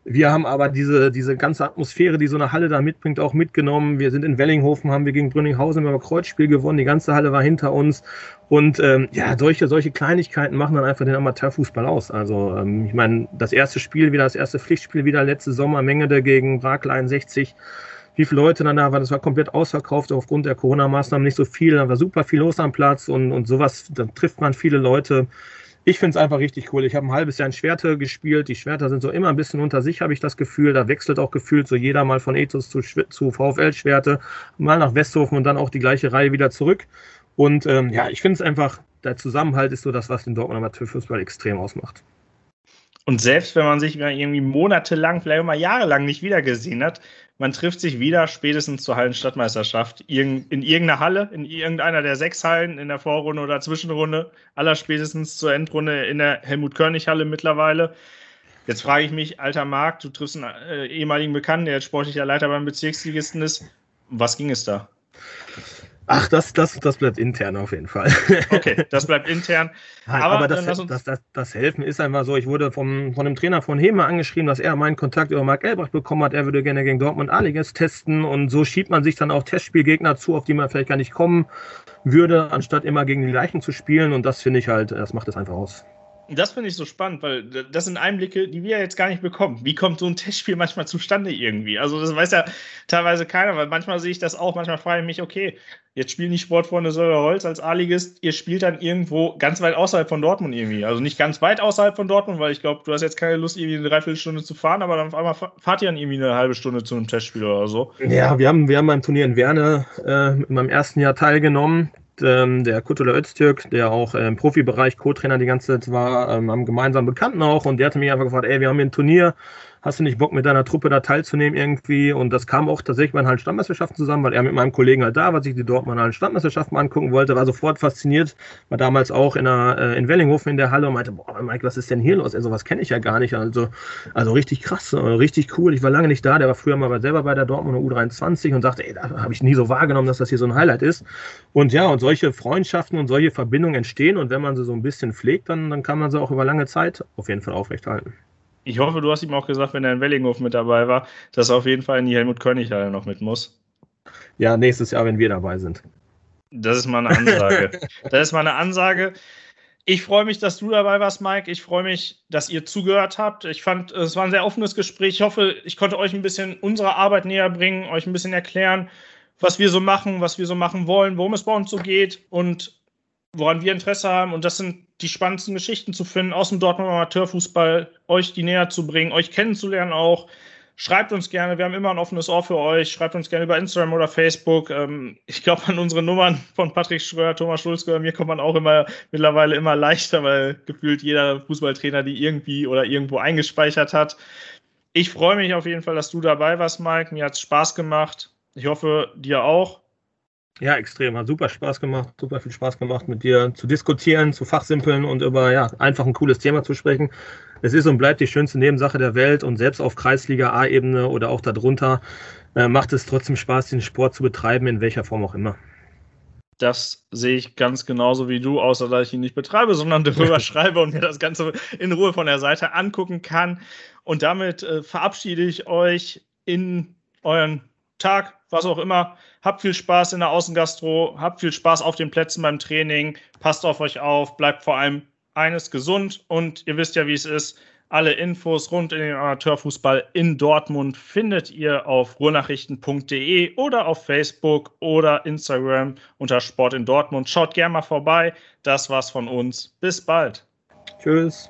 Wir haben aber diese, diese ganze Atmosphäre, die so eine Halle da mitbringt, auch mitgenommen. Wir sind in Wellinghofen, haben wir gegen Brünninghausen beim Kreuzspiel gewonnen. Die ganze Halle war hinter uns. Und ähm, ja, solche, solche Kleinigkeiten machen dann einfach den Amateurfußball aus. Also ähm, ich meine, das erste Spiel wieder, das erste Pflichtspiel wieder letzte Sommer, Mengede gegen Brakel 61 wie viele Leute dann da waren. Das war komplett ausverkauft aufgrund der Corona-Maßnahmen nicht so viel. Da war super viel los am Platz und, und sowas. Da trifft man viele Leute. Ich finde es einfach richtig cool. Ich habe ein halbes Jahr in Schwerte gespielt. Die Schwerter sind so immer ein bisschen unter sich, habe ich das Gefühl. Da wechselt auch gefühlt so jeder mal von Ethos zu, zu VfL-Schwerte, mal nach Westhofen und dann auch die gleiche Reihe wieder zurück. Und ähm, ja, ich finde es einfach, der Zusammenhalt ist so das, was den Dortmund Amateurfußball extrem ausmacht. Und selbst wenn man sich irgendwie monatelang, vielleicht auch mal jahrelang nicht wiedergesehen hat, man trifft sich wieder spätestens zur Hallenstadtmeisterschaft in irgendeiner Halle, in irgendeiner der sechs Hallen in der Vorrunde oder Zwischenrunde, aller spätestens zur Endrunde in der Helmut-Körnig-Halle mittlerweile. Jetzt frage ich mich, alter Marc, du triffst einen äh, ehemaligen Bekannten, der jetzt sportlicher Leiter beim Bezirksligisten ist. Was ging es da? Ach, das, das, das bleibt intern auf jeden Fall. Okay, das bleibt intern. Aber, aber das, das, das, das, Helfen ist einfach so. Ich wurde vom, von dem Trainer von Hema angeschrieben, dass er meinen Kontakt über Marc Elbrecht bekommen hat. Er würde gerne gegen Dortmund A-Ligas testen. Und so schiebt man sich dann auch Testspielgegner zu, auf die man vielleicht gar nicht kommen würde, anstatt immer gegen die Leichen zu spielen. Und das finde ich halt, das macht es einfach aus. Das finde ich so spannend, weil das sind Einblicke, die wir jetzt gar nicht bekommen. Wie kommt so ein Testspiel manchmal zustande irgendwie? Also das weiß ja teilweise keiner, weil manchmal sehe ich das auch, manchmal frage ich mich, okay, jetzt spielen die Sportfreunde Holz als A-Ligist, ihr spielt dann irgendwo ganz weit außerhalb von Dortmund irgendwie. Also nicht ganz weit außerhalb von Dortmund, weil ich glaube, du hast jetzt keine Lust, irgendwie eine Dreiviertelstunde zu fahren, aber dann auf einmal fahrt ihr dann irgendwie eine halbe Stunde zu einem Testspiel oder so. Ja, wir haben, wir haben beim Turnier in Werne äh, in meinem ersten Jahr teilgenommen ähm, der Kutula Öztürk, der auch im Profibereich Co-Trainer die ganze Zeit war, ähm, am gemeinsamen Bekannten auch. Und der hatte mich einfach gefragt, ey, wir haben hier ein Turnier, hast du nicht Bock mit deiner Truppe da teilzunehmen irgendwie? Und das kam auch tatsächlich bei den Hallenstandmeisterschaften zusammen, weil er mit meinem Kollegen halt da war, sich die Dortmunder Hallenstandmeisterschaften angucken wollte, war sofort fasziniert, war damals auch in, der, äh, in Wellinghofen in der Halle und meinte, boah, Mike, was ist denn hier los? Also was kenne ich ja gar nicht. Also, also richtig krass, äh, richtig cool. Ich war lange nicht da, der war früher mal selber bei der Dortmunder U23 und sagte, ey, da habe ich nie so wahrgenommen, dass das hier so ein Highlight ist. Und ja, und solche Freundschaften und solche Verbindungen entstehen und wenn man sie so ein bisschen pflegt, dann, dann kann man sie auch über lange Zeit auf jeden Fall aufrechthalten ich hoffe, du hast ihm auch gesagt, wenn er in Wellinghof mit dabei war, dass er auf jeden Fall in die Helmut-König-Halle noch mit muss. Ja, nächstes Jahr, wenn wir dabei sind. Das ist mal eine Ansage. das ist mal eine Ansage. Ich freue mich, dass du dabei warst, Mike. Ich freue mich, dass ihr zugehört habt. Ich fand, es war ein sehr offenes Gespräch. Ich hoffe, ich konnte euch ein bisschen unsere Arbeit näher bringen, euch ein bisschen erklären, was wir so machen, was wir so machen wollen, worum es bei uns so geht und woran wir Interesse haben. Und das sind die spannendsten Geschichten zu finden aus dem Dortmund Amateurfußball, euch die näher zu bringen, euch kennenzulernen auch. Schreibt uns gerne, wir haben immer ein offenes Ohr für euch. Schreibt uns gerne über Instagram oder Facebook. Ähm, ich glaube, an unsere Nummern von Patrick Schröer, Thomas Schulzke, mir kommt man auch immer mittlerweile immer leichter, weil gefühlt jeder Fußballtrainer die irgendwie oder irgendwo eingespeichert hat. Ich freue mich auf jeden Fall, dass du dabei warst, Mike. Mir hat es Spaß gemacht. Ich hoffe, dir auch. Ja, extrem. Hat super Spaß gemacht, super viel Spaß gemacht, mit dir zu diskutieren, zu fachsimpeln und über ja, einfach ein cooles Thema zu sprechen. Es ist und bleibt die schönste Nebensache der Welt und selbst auf Kreisliga A-Ebene oder auch darunter äh, macht es trotzdem Spaß, den Sport zu betreiben, in welcher Form auch immer. Das sehe ich ganz genauso wie du, außer dass ich ihn nicht betreibe, sondern darüber schreibe und mir das Ganze in Ruhe von der Seite angucken kann. Und damit äh, verabschiede ich euch in euren Tag, was auch immer. Habt viel Spaß in der Außengastro, habt viel Spaß auf den Plätzen beim Training, passt auf euch auf, bleibt vor allem eines gesund und ihr wisst ja, wie es ist. Alle Infos rund in den Amateurfußball in Dortmund findet ihr auf ruhrnachrichten.de oder auf Facebook oder Instagram unter Sport in Dortmund. Schaut gerne mal vorbei. Das war's von uns. Bis bald. Tschüss.